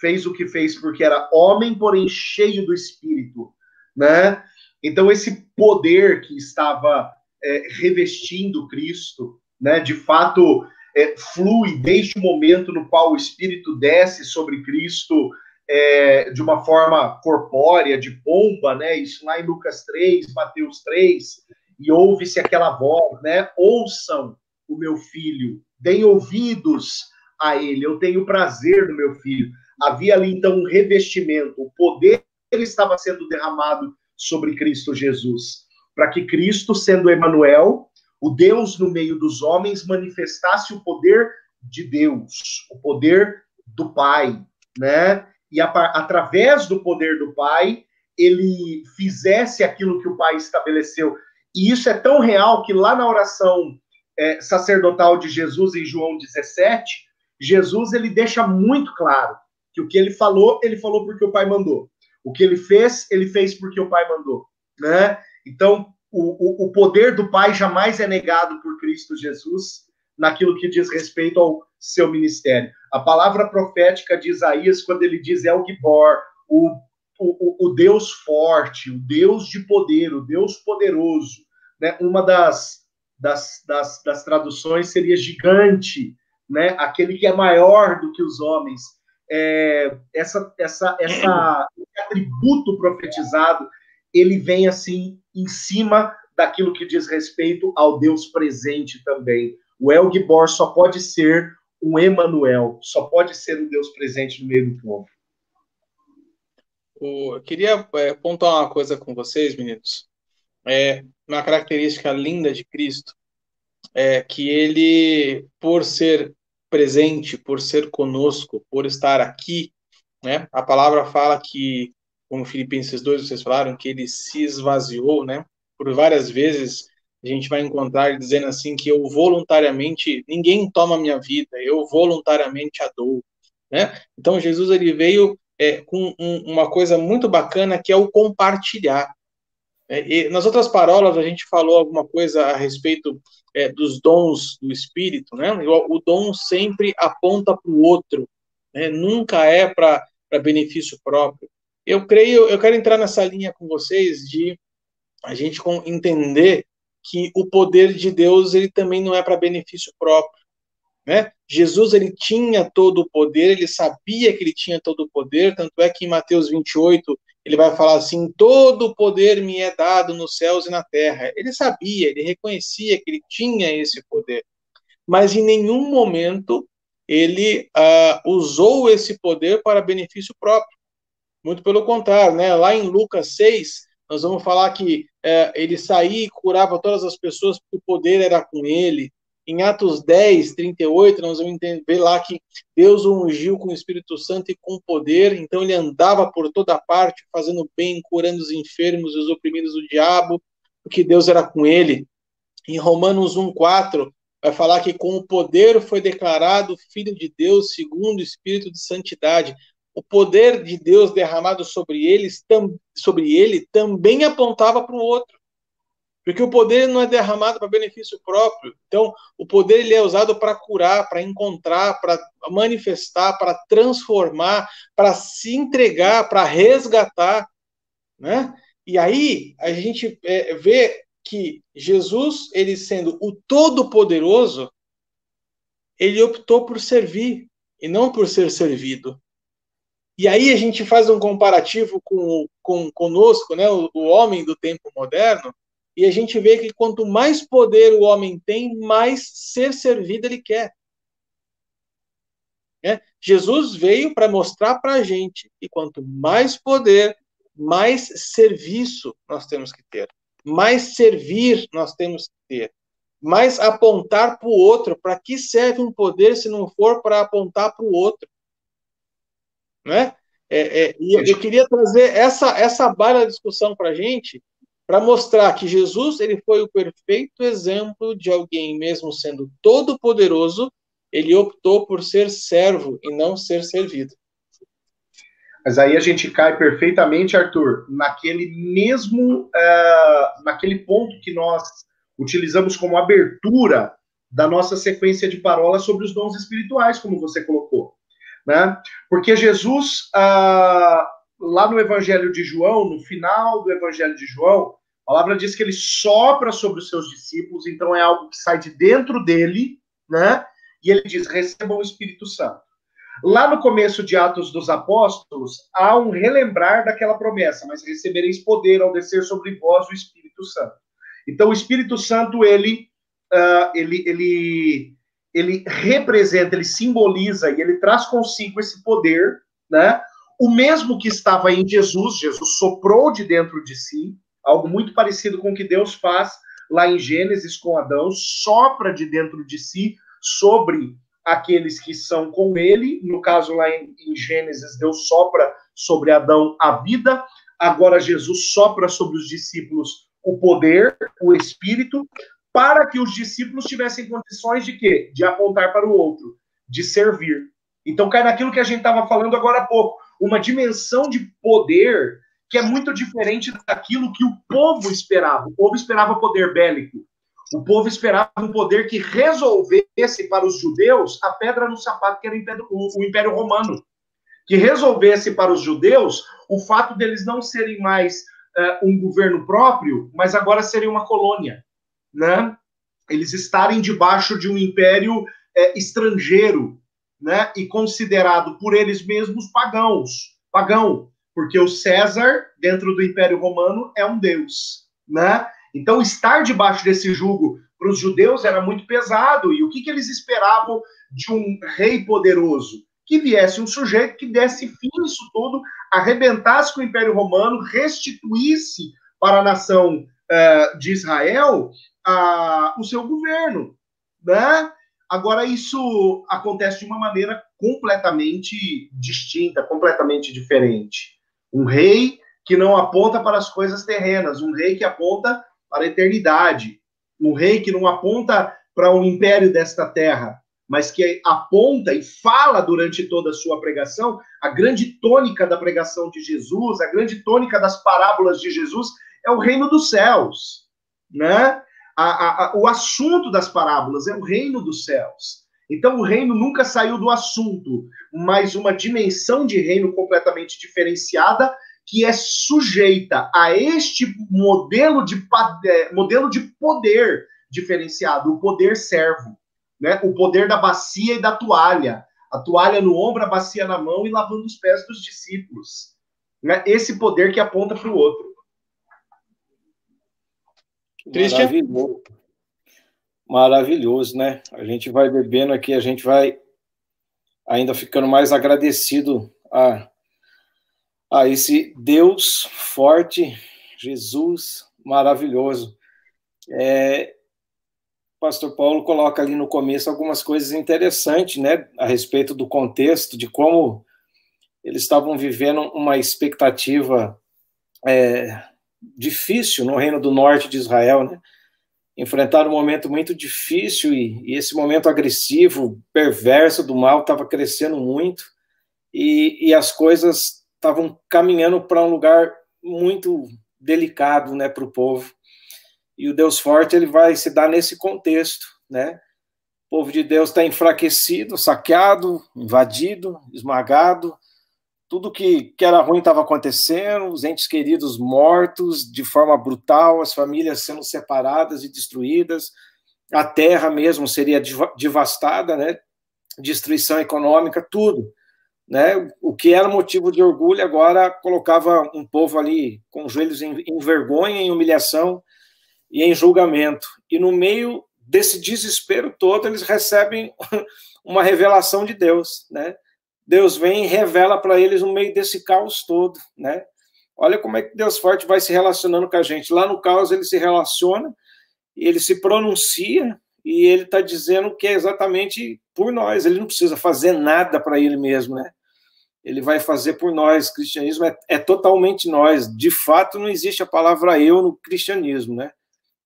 fez o que fez porque era homem, porém cheio do Espírito, né? Então esse poder que estava é, revestindo Cristo, né? De fato é, flui desde o momento no qual o Espírito desce sobre Cristo é, de uma forma corpórea, de pomba, né? Isso lá em Lucas 3, Mateus 3, e ouve-se aquela voz, né? Ouçam o meu filho, deem ouvidos a ele, eu tenho prazer no meu filho. havia ali então um revestimento, o poder estava sendo derramado sobre Cristo Jesus, para que Cristo, sendo Emanuel, o Deus no meio dos homens, manifestasse o poder de Deus, o poder do Pai, né? E a, através do poder do Pai, ele fizesse aquilo que o Pai estabeleceu. E isso é tão real que lá na oração é, sacerdotal de Jesus em João 17, Jesus ele deixa muito claro que o que ele falou, ele falou porque o Pai mandou. O que ele fez, ele fez porque o Pai mandou, né? Então, o, o, o poder do Pai jamais é negado por Cristo Jesus naquilo que diz respeito ao seu ministério. A palavra profética de Isaías, quando ele diz El Gibor, o, o, o Deus forte, o Deus de poder, o Deus poderoso, né? uma das, das, das, das traduções seria gigante, né? aquele que é maior do que os homens. É, essa, essa, essa, esse atributo profetizado, ele vem assim em cima daquilo que diz respeito ao Deus presente também. O El Gibor só pode ser um Emanuel, só pode ser um Deus presente no meio do povo. Eu queria é, pontuar uma coisa com vocês, meninos. É uma característica linda de Cristo é que ele, por ser presente, por ser conosco, por estar aqui, né? A palavra fala que, como Filipenses 2 vocês falaram, que ele se esvaziou, né? Por várias vezes a gente vai encontrar dizendo assim que eu voluntariamente, ninguém toma minha vida, eu voluntariamente a dou, né? Então Jesus ele veio é, com um, uma coisa muito bacana que é o compartilhar. É, nas outras parolas a gente falou alguma coisa a respeito é, dos dons do Espírito, né? O, o dom sempre aponta para o outro, né? nunca é para benefício próprio. Eu creio, eu quero entrar nessa linha com vocês de a gente entender que o poder de Deus ele também não é para benefício próprio, né? Jesus ele tinha todo o poder, ele sabia que ele tinha todo o poder, tanto é que em Mateus 28 ele vai falar assim: todo o poder me é dado nos céus e na terra. Ele sabia, ele reconhecia que ele tinha esse poder, mas em nenhum momento ele uh, usou esse poder para benefício próprio. Muito pelo contrário, né? Lá em Lucas 6, nós vamos falar que é, ele saía e curava todas as pessoas porque o poder era com ele. Em Atos 10, 38, nós vamos ver lá que Deus o ungiu com o Espírito Santo e com poder, então ele andava por toda parte, fazendo bem, curando os enfermos e os oprimidos do diabo, porque Deus era com ele. Em Romanos 1, 4, vai falar que com o poder foi declarado Filho de Deus segundo o Espírito de Santidade o poder de Deus derramado sobre eles, sobre ele, também apontava para o outro. Porque o poder não é derramado para benefício próprio. Então, o poder ele é usado para curar, para encontrar, para manifestar, para transformar, para se entregar, para resgatar, né? E aí a gente é, vê que Jesus, ele sendo o todo-poderoso, ele optou por servir e não por ser servido. E aí a gente faz um comparativo com, com conosco, né, o, o homem do tempo moderno, e a gente vê que quanto mais poder o homem tem, mais ser servido ele quer. É? Jesus veio para mostrar para a gente que quanto mais poder, mais serviço nós temos que ter, mais servir nós temos que ter, mais apontar para o outro. Para que serve um poder se não for para apontar para o outro? Né? É, é, e eu queria trazer essa, essa baila da discussão para a gente, para mostrar que Jesus ele foi o perfeito exemplo de alguém, mesmo sendo todo poderoso, ele optou por ser servo e não ser servido. Mas aí a gente cai perfeitamente, Arthur, naquele mesmo, uh, naquele ponto que nós utilizamos como abertura da nossa sequência de parolas sobre os dons espirituais, como você colocou né? Porque Jesus, ah, lá no Evangelho de João, no final do Evangelho de João, a palavra diz que ele sopra sobre os seus discípulos, então é algo que sai de dentro dele, né? E ele diz: recebam o Espírito Santo. Lá no começo de Atos dos Apóstolos, há um relembrar daquela promessa, mas recebereis poder ao descer sobre vós o Espírito Santo. Então, o Espírito Santo, ele, uh, ele, ele ele representa, ele simboliza e ele traz consigo esse poder, né? O mesmo que estava em Jesus, Jesus soprou de dentro de si, algo muito parecido com o que Deus faz lá em Gênesis com Adão, sopra de dentro de si sobre aqueles que são com ele. No caso, lá em, em Gênesis, Deus sopra sobre Adão a vida. Agora, Jesus sopra sobre os discípulos o poder, o espírito, para que os discípulos tivessem condições de quê? De apontar para o outro, de servir. Então, cai naquilo que a gente estava falando agora há pouco, uma dimensão de poder que é muito diferente daquilo que o povo esperava. O povo esperava poder bélico. O povo esperava um poder que resolvesse para os judeus a pedra no sapato que era o Império, o Império Romano. Que resolvesse para os judeus o fato deles não serem mais uh, um governo próprio, mas agora serem uma colônia. Né? Eles estarem debaixo de um império é, estrangeiro, né? E considerado por eles mesmos pagãos, pagão porque o César, dentro do Império Romano, é um deus, né? Então, estar debaixo desse jugo para os judeus era muito pesado. E o que, que eles esperavam de um rei poderoso? Que viesse um sujeito que desse fim nisso tudo, arrebentasse com o Império Romano, restituísse para a nação uh, de Israel uh, o seu governo, né? Agora, isso acontece de uma maneira completamente distinta, completamente diferente. Um rei que não aponta para as coisas terrenas, um rei que aponta para a eternidade, um rei que não aponta para o um império desta terra, mas que aponta e fala durante toda a sua pregação, a grande tônica da pregação de Jesus, a grande tônica das parábolas de Jesus é o reino dos céus, né? A, a, a, o assunto das parábolas é o reino dos céus. Então, o reino nunca saiu do assunto, mas uma dimensão de reino completamente diferenciada que é sujeita a este modelo de, modelo de poder diferenciado, o poder servo, né? o poder da bacia e da toalha, a toalha no ombro, a bacia na mão e lavando os pés dos discípulos. Né? Esse poder que aponta para o outro. Christian? maravilhoso, né? A gente vai bebendo aqui, a gente vai ainda ficando mais agradecido a, a esse Deus forte, Jesus maravilhoso. É, pastor Paulo coloca ali no começo algumas coisas interessantes, né, a respeito do contexto, de como eles estavam vivendo uma expectativa é, difícil no reino do norte de Israel, né? enfrentaram um momento muito difícil e, e esse momento agressivo, perverso do mal estava crescendo muito e, e as coisas estavam caminhando para um lugar muito delicado, né, para o povo. E o Deus forte ele vai se dar nesse contexto, né? O povo de Deus está enfraquecido, saqueado, invadido, esmagado, tudo que, que era ruim estava acontecendo, os entes queridos mortos de forma brutal, as famílias sendo separadas e destruídas, a terra mesmo seria devastada, né? Destruição econômica, tudo. Né? O que era motivo de orgulho agora colocava um povo ali com os joelhos em, em vergonha, em humilhação e em julgamento. E no meio desse desespero todo, eles recebem uma revelação de Deus, né? Deus vem e revela para eles no meio desse caos todo, né? Olha como é que Deus forte vai se relacionando com a gente. Lá no caos ele se relaciona, ele se pronuncia e ele está dizendo que é exatamente por nós. Ele não precisa fazer nada para ele mesmo, né? Ele vai fazer por nós. O cristianismo é, é totalmente nós. De fato, não existe a palavra eu no cristianismo, né?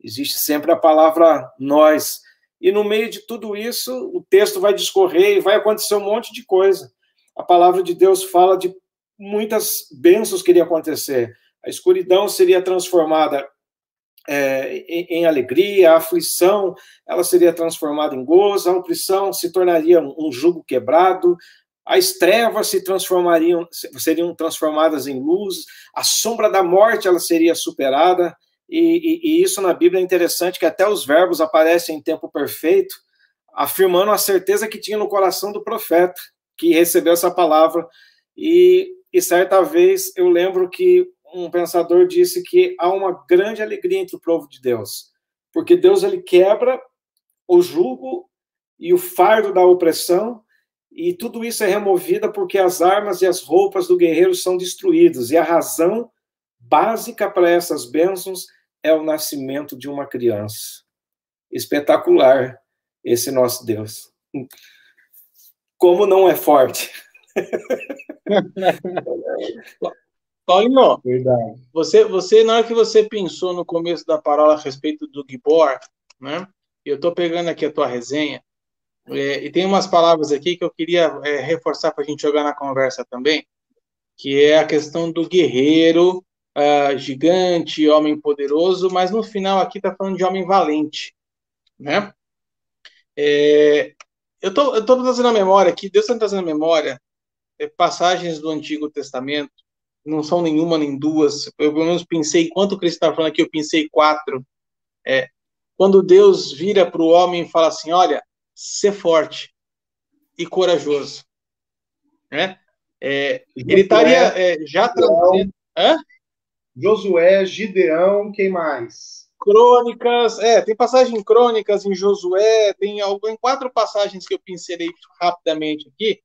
Existe sempre a palavra nós. E no meio de tudo isso, o texto vai discorrer e vai acontecer um monte de coisa a palavra de Deus fala de muitas bênçãos que iriam acontecer. A escuridão seria transformada é, em, em, alegria, a aflição ela seria transformada em gozo, a opressão se tornaria um, um jugo quebrado, as trevas se transformariam, seriam transformadas em luz, a sombra da morte ela seria superada, e, e, e isso na Bíblia é interessante que até os verbos aparecem em tempo perfeito, afirmando a certeza que tinha no coração do profeta que recebeu essa palavra. E, e certa vez eu lembro que um pensador disse que há uma grande alegria entre o povo de Deus, porque Deus ele quebra o jugo e o fardo da opressão e tudo isso é removido porque as armas e as roupas do guerreiro são destruídas, e a razão básica para essas bênçãos é o nascimento de uma criança. Espetacular esse nosso Deus. Como não é forte. Paulinho, Verdade. Você, você, na hora que você pensou no começo da parola a respeito do Gibor, né? Eu estou pegando aqui a tua resenha, é, e tem umas palavras aqui que eu queria é, reforçar para a gente jogar na conversa também, que é a questão do guerreiro, uh, gigante, homem poderoso, mas no final aqui está falando de homem valente, né? É, eu tô, eu tô trazendo a memória aqui, Deus está trazendo a memória é, passagens do Antigo Testamento, não são nenhuma nem duas, eu pelo menos pensei, enquanto o Cristo está falando aqui, eu pensei quatro, é, quando Deus vira para o homem e fala assim, olha, ser forte e corajoso. Né? É, ele estaria é, já trazendo. Hã? Josué, Gideão, quem mais? Crônicas, é, tem passagem em Crônicas, em Josué, tem algum, quatro passagens que eu pincelei rapidamente aqui,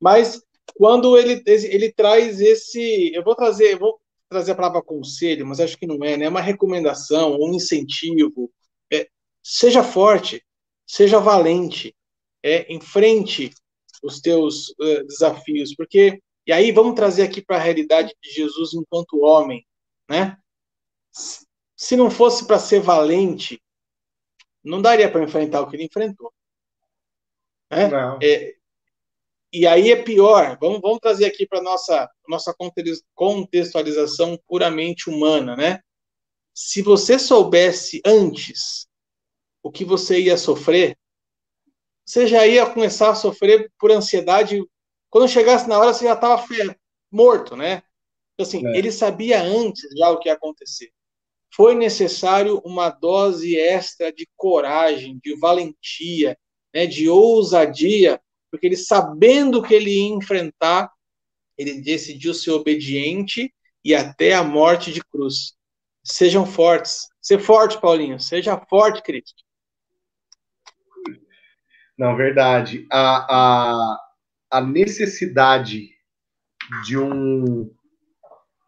mas quando ele, ele traz esse, eu vou trazer, eu vou trazer a palavra conselho, mas acho que não é, né? É uma recomendação, um incentivo. É, seja forte, seja valente, é, enfrente os teus uh, desafios, porque e aí vamos trazer aqui para a realidade de Jesus enquanto homem, né? Se não fosse para ser valente, não daria para enfrentar o que ele enfrentou. Né? É, e aí é pior. Vamos, vamos trazer aqui para nossa nossa contextualização puramente humana, né? Se você soubesse antes o que você ia sofrer, você já ia começar a sofrer por ansiedade. Quando chegasse na hora, você já estava morto, né? Assim, é. ele sabia antes já o que ia acontecer. Foi necessário uma dose extra de coragem, de valentia, né, de ousadia, porque ele, sabendo que ele ia enfrentar, ele decidiu ser obediente e até a morte de cruz. Sejam fortes. Ser forte, Paulinho. Seja forte, Cristo. Não, verdade. A, a, a necessidade de um,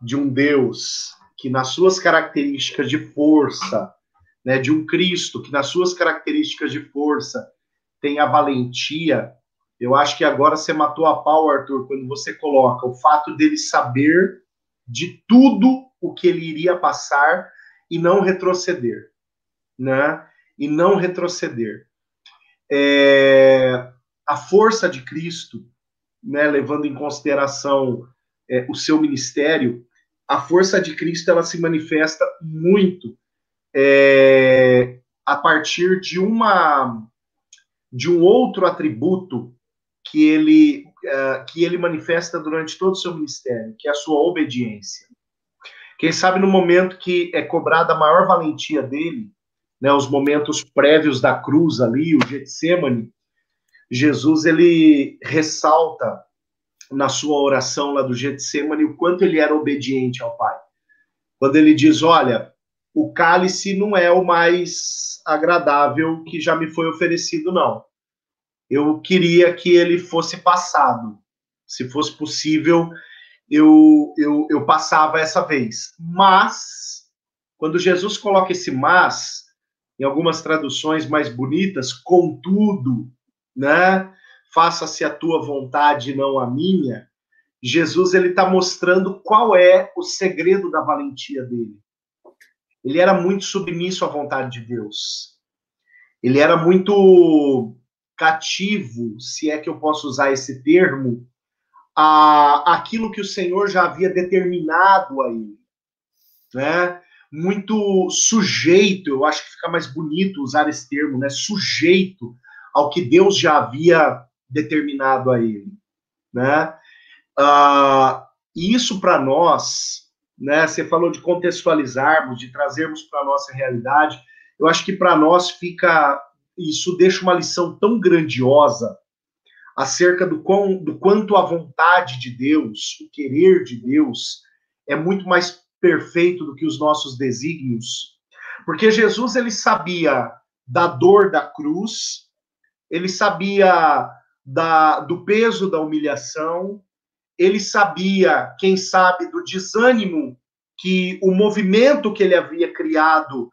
de um Deus que, nas suas características de força, né, de um Cristo que, nas suas características de força, tem a valentia. Eu acho que agora você matou a pau, Arthur, quando você coloca o fato dele saber de tudo o que ele iria passar e não retroceder, né? E não retroceder é, a força de Cristo, né, levando em consideração é, o seu ministério, a força de Cristo ela se manifesta muito é, a partir de uma de um outro atributo que ele uh, que ele manifesta durante todo o seu ministério, que é a sua obediência. Quem sabe no momento que é cobrada a maior valentia dele, né, os momentos prévios da cruz ali, o Getsemane, Jesus ele ressalta na sua oração lá do Getsemane o quanto ele era obediente ao Pai. Quando ele diz, olha, o cálice não é o mais agradável que já me foi oferecido, não. Eu queria que ele fosse passado. Se fosse possível, eu, eu, eu passava essa vez. Mas, quando Jesus coloca esse mas, em algumas traduções mais bonitas, contudo, né? Faça-se a tua vontade, não a minha. Jesus ele está mostrando qual é o segredo da valentia dele. Ele era muito submisso à vontade de Deus. Ele era muito cativo, se é que eu posso usar esse termo, a aquilo que o Senhor já havia determinado a ele, né? muito sujeito, eu acho que fica mais bonito usar esse termo, né? Sujeito ao que Deus já havia determinado a ele, né? E isso para nós, né? Você falou de contextualizarmos, de trazermos para nossa realidade. Eu acho que para nós fica isso deixa uma lição tão grandiosa acerca do, quão, do quanto a vontade de Deus, o querer de Deus, é muito mais perfeito do que os nossos desígnios, porque Jesus ele sabia da dor da cruz, ele sabia da, do peso da humilhação, ele sabia, quem sabe, do desânimo que o movimento que ele havia criado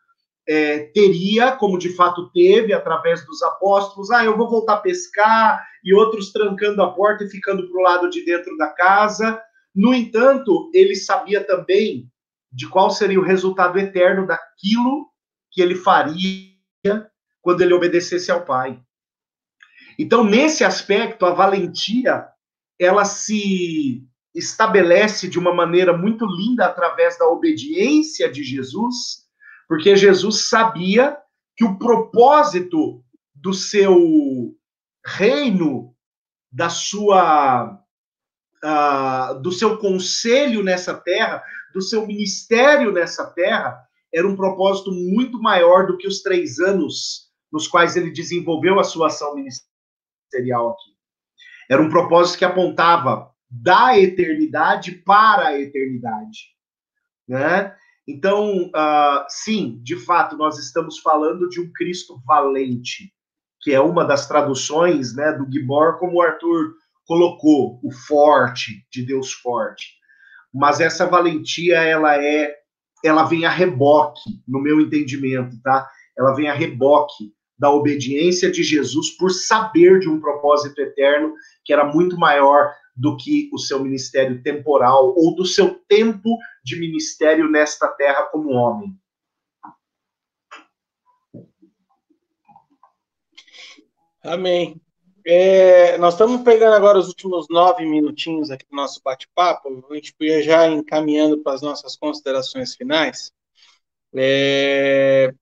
é, teria, como de fato teve, através dos apóstolos, ah, eu vou voltar a pescar, e outros trancando a porta e ficando para o lado de dentro da casa. No entanto, ele sabia também de qual seria o resultado eterno daquilo que ele faria quando ele obedecesse ao Pai. Então, nesse aspecto, a valentia ela se estabelece de uma maneira muito linda através da obediência de Jesus, porque Jesus sabia que o propósito do seu reino, da sua uh, do seu conselho nessa terra, do seu ministério nessa terra, era um propósito muito maior do que os três anos nos quais ele desenvolveu a sua ação ministerial aqui. Era um propósito que apontava da eternidade para a eternidade, né? Então, uh, sim, de fato, nós estamos falando de um Cristo valente, que é uma das traduções, né, do Gibor, como o Arthur colocou, o forte, de Deus forte. Mas essa valentia, ela é, ela vem a reboque, no meu entendimento, tá? Ela vem a reboque da obediência de Jesus por saber de um propósito eterno que era muito maior do que o seu ministério temporal ou do seu tempo de ministério nesta terra como homem. Amém. É, nós estamos pegando agora os últimos nove minutinhos aqui do nosso bate-papo. A gente podia já encaminhando para as nossas considerações finais. É,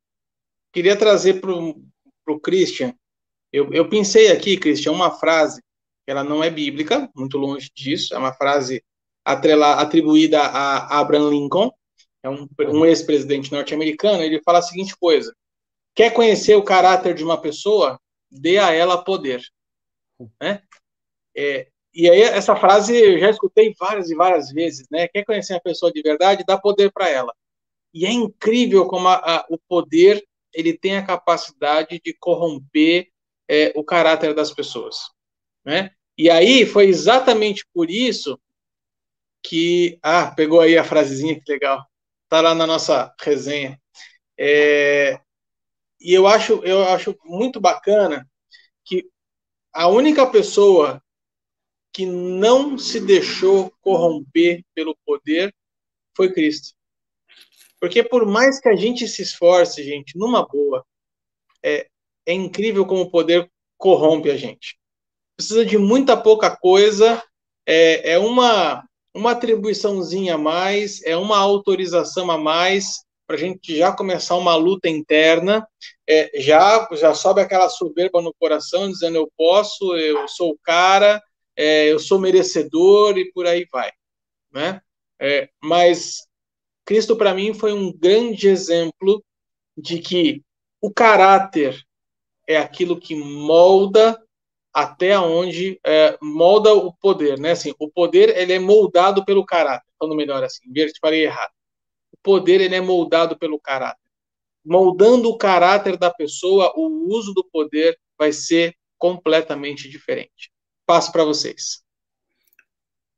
queria trazer para Christian. Eu, eu pensei aqui, Christian, uma frase ela não é bíblica, muito longe disso, é uma frase atrela, atribuída a Abraham Lincoln, é um, um ex-presidente norte-americano, ele fala a seguinte coisa, quer conhecer o caráter de uma pessoa, dê a ela poder. Né? É, e aí essa frase eu já escutei várias e várias vezes, né? Quer conhecer a pessoa de verdade, dá poder para ela. E é incrível como a, a, o poder ele tem a capacidade de corromper é, o caráter das pessoas. Né? E aí foi exatamente por isso que. Ah, pegou aí a frasezinha, que legal. Está lá na nossa resenha. É, e eu acho, eu acho muito bacana que a única pessoa que não se deixou corromper pelo poder foi Cristo. Porque por mais que a gente se esforce, gente, numa boa, é, é incrível como o poder corrompe a gente precisa de muita pouca coisa, é, é uma, uma atribuiçãozinha a mais, é uma autorização a mais para a gente já começar uma luta interna, é, já, já sobe aquela soberba no coração, dizendo eu posso, eu sou o cara, é, eu sou merecedor e por aí vai. Né? É, mas Cristo, para mim, foi um grande exemplo de que o caráter é aquilo que molda até onde é, molda o poder, né? Assim, o poder ele é moldado pelo caráter. Falando melhor assim, ver te falei errado. O poder ele é moldado pelo caráter. Moldando o caráter da pessoa, o uso do poder vai ser completamente diferente. Passo para vocês.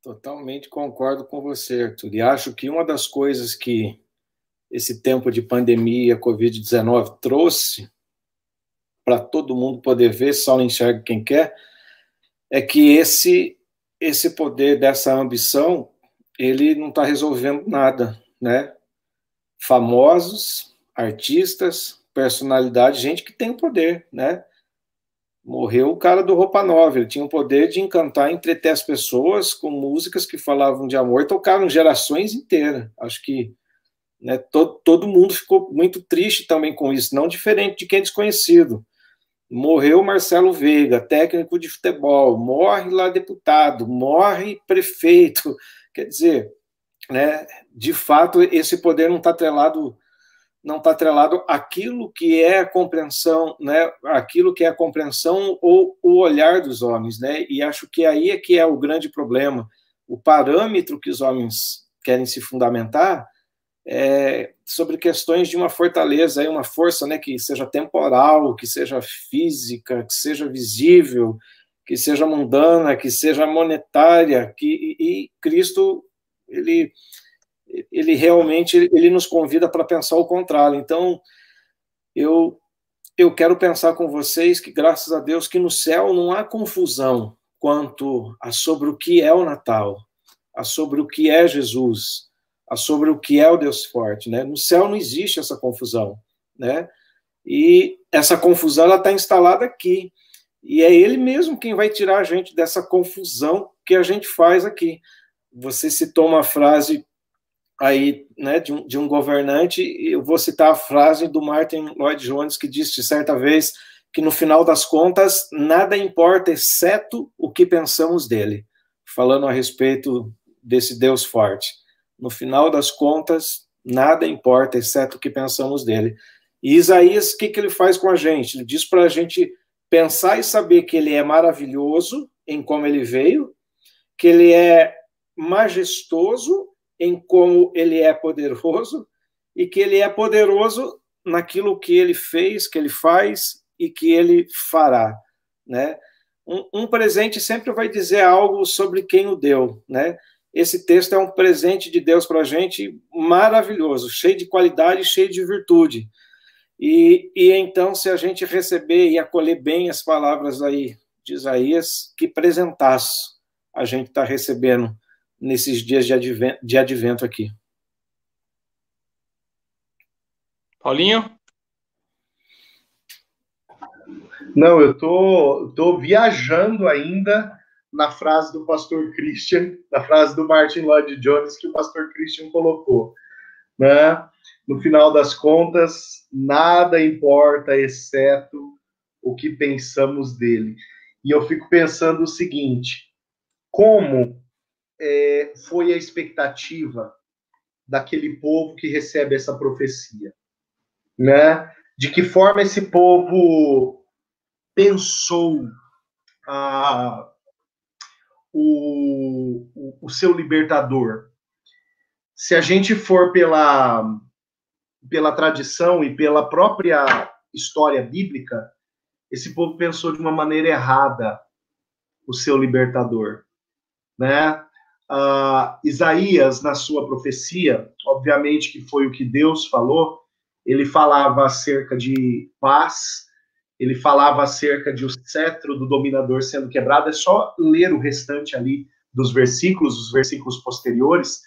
Totalmente concordo com você, Arthur. E acho que uma das coisas que esse tempo de pandemia, Covid-19 trouxe para todo mundo poder ver, só enxerga quem quer, é que esse esse poder dessa ambição, ele não está resolvendo nada, né? Famosos, artistas, personalidade, gente que tem poder, né? Morreu o cara do Roupa Nova, ele tinha o poder de encantar, entreter as pessoas com músicas que falavam de amor, tocaram gerações inteiras. Acho que né, todo, todo mundo ficou muito triste também com isso, não diferente de quem é desconhecido. Morreu Marcelo Veiga, técnico de futebol, morre lá deputado, morre prefeito. Quer dizer, né, de fato, esse poder não está atrelado não está atrelado àquilo que é a compreensão, né, aquilo que é a compreensão ou o olhar dos homens, né, e acho que aí é que é o grande problema, o parâmetro que os homens querem se fundamentar é, sobre questões de uma fortaleza, uma força né, que seja temporal, que seja física, que seja visível, que seja mundana, que seja monetária, que e, e Cristo ele ele realmente ele nos convida para pensar o contrário. Então, eu eu quero pensar com vocês que graças a Deus que no céu não há confusão quanto a sobre o que é o Natal, a sobre o que é Jesus, a sobre o que é o Deus forte, né? No céu não existe essa confusão, né? E essa confusão ela está instalada aqui. E é ele mesmo quem vai tirar a gente dessa confusão que a gente faz aqui. Você citou uma frase aí, né, de um, de um governante, eu vou citar a frase do Martin Lloyd Jones, que disse certa vez que no final das contas nada importa exceto o que pensamos dele, falando a respeito desse Deus forte. No final das contas, nada importa exceto o que pensamos dele. E Isaías, o que, que ele faz com a gente? Ele diz para a gente pensar e saber que ele é maravilhoso em como ele veio, que ele é majestoso em como ele é poderoso e que ele é poderoso naquilo que ele fez, que ele faz e que ele fará, né? Um, um, presente sempre vai dizer algo sobre quem o deu, né? Esse texto é um presente de Deus para a gente maravilhoso, cheio de qualidade, cheio de virtude. E, e então, se a gente receber e acolher bem as palavras aí de Isaías, que presentaço a gente está recebendo nesses dias de advento, de advento aqui. Paulinho? Não, eu tô, tô viajando ainda na frase do pastor Christian, na frase do Martin Lloyd Jones que o pastor Christian colocou, né? No final das contas, nada importa exceto o que pensamos dele. E eu fico pensando o seguinte: como é, foi a expectativa daquele povo que recebe essa profecia, né? De que forma esse povo pensou ah, o, o, o seu libertador? Se a gente for pela pela tradição e pela própria história bíblica, esse povo pensou de uma maneira errada o seu libertador, né? Uh, Isaías, na sua profecia, obviamente que foi o que Deus falou, ele falava acerca de paz, ele falava acerca de o cetro do dominador sendo quebrado, é só ler o restante ali dos versículos, os versículos posteriores,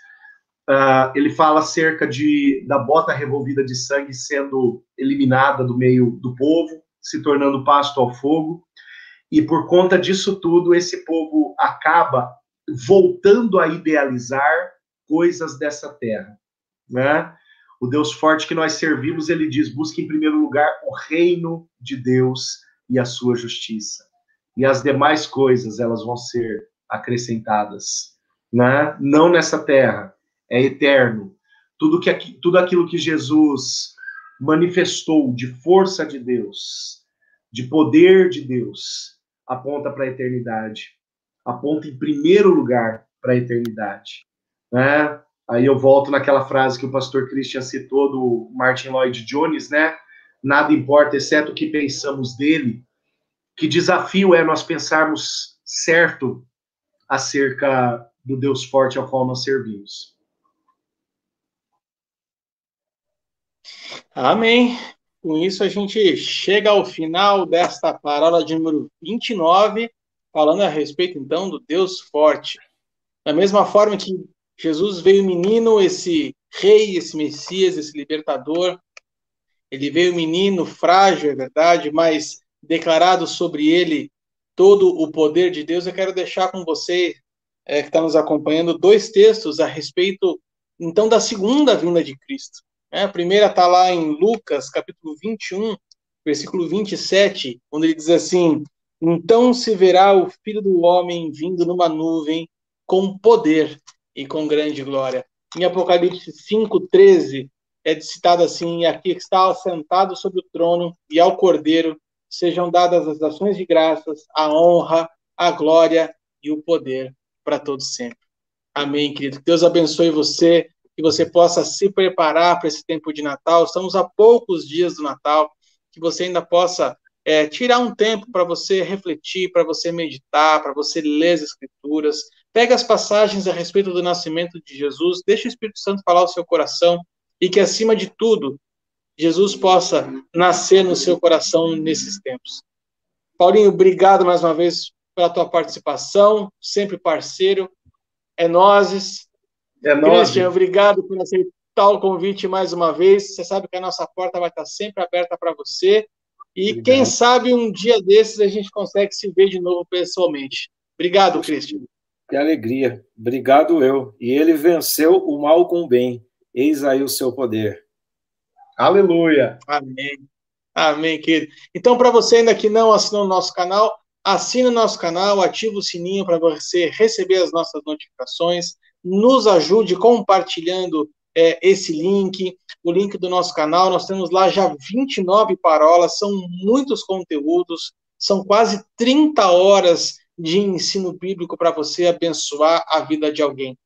uh, ele fala acerca de da bota revolvida de sangue sendo eliminada do meio do povo, se tornando pasto ao fogo, e por conta disso tudo, esse povo acaba voltando a idealizar coisas dessa terra, né? O Deus forte que nós servimos, ele diz: busque em primeiro lugar o reino de Deus e a sua justiça. E as demais coisas, elas vão ser acrescentadas, né? Não nessa terra, é eterno. Tudo que tudo aquilo que Jesus manifestou de força de Deus, de poder de Deus, aponta para a eternidade aponta em primeiro lugar para a eternidade. Né? Aí eu volto naquela frase que o pastor Christian citou do Martin Lloyd Jones, né? Nada importa exceto o que pensamos dele. Que desafio é nós pensarmos certo acerca do Deus forte ao qual nós servimos. Amém. Com isso, a gente chega ao final desta parábola de número 29 falando a respeito então do Deus forte. Da mesma forma que Jesus veio menino, esse rei, esse Messias, esse libertador, ele veio menino, frágil, é verdade, mas declarado sobre ele todo o poder de Deus. Eu quero deixar com você, é, que está nos acompanhando, dois textos a respeito, então, da segunda vinda de Cristo. É, a primeira está lá em Lucas, capítulo 21, versículo 27, onde ele diz assim: então se verá o Filho do Homem vindo numa nuvem com poder e com grande glória. Em Apocalipse 5:13 é citado assim: aqui está sentado sobre o trono e ao Cordeiro sejam dadas as ações de graças, a honra, a glória e o poder para todos sempre. Amém, querido. Que Deus abençoe você, que você possa se preparar para esse tempo de Natal. Estamos a poucos dias do Natal, que você ainda possa é, tirar um tempo para você refletir, para você meditar, para você ler as Escrituras. Pega as passagens a respeito do nascimento de Jesus, deixa o Espírito Santo falar o seu coração e que, acima de tudo, Jesus possa nascer no seu coração nesses tempos. Paulinho, obrigado mais uma vez pela tua participação, sempre parceiro. É nozes. É nós. Christian, obrigado por aceitar o convite mais uma vez. Você sabe que a nossa porta vai estar sempre aberta para você. E obrigado. quem sabe um dia desses a gente consegue se ver de novo pessoalmente. Obrigado, Christian. Que alegria. Obrigado eu. E ele venceu o mal com o bem. Eis aí o seu poder. Aleluia. Amém. Amém, querido. Então, para você ainda que não assinou o nosso canal, assine o nosso canal, ative o sininho para você receber as nossas notificações, nos ajude compartilhando é, esse link, o link do nosso canal. Nós temos lá já 29 parolas, são muitos conteúdos, são quase 30 horas de ensino bíblico para você abençoar a vida de alguém.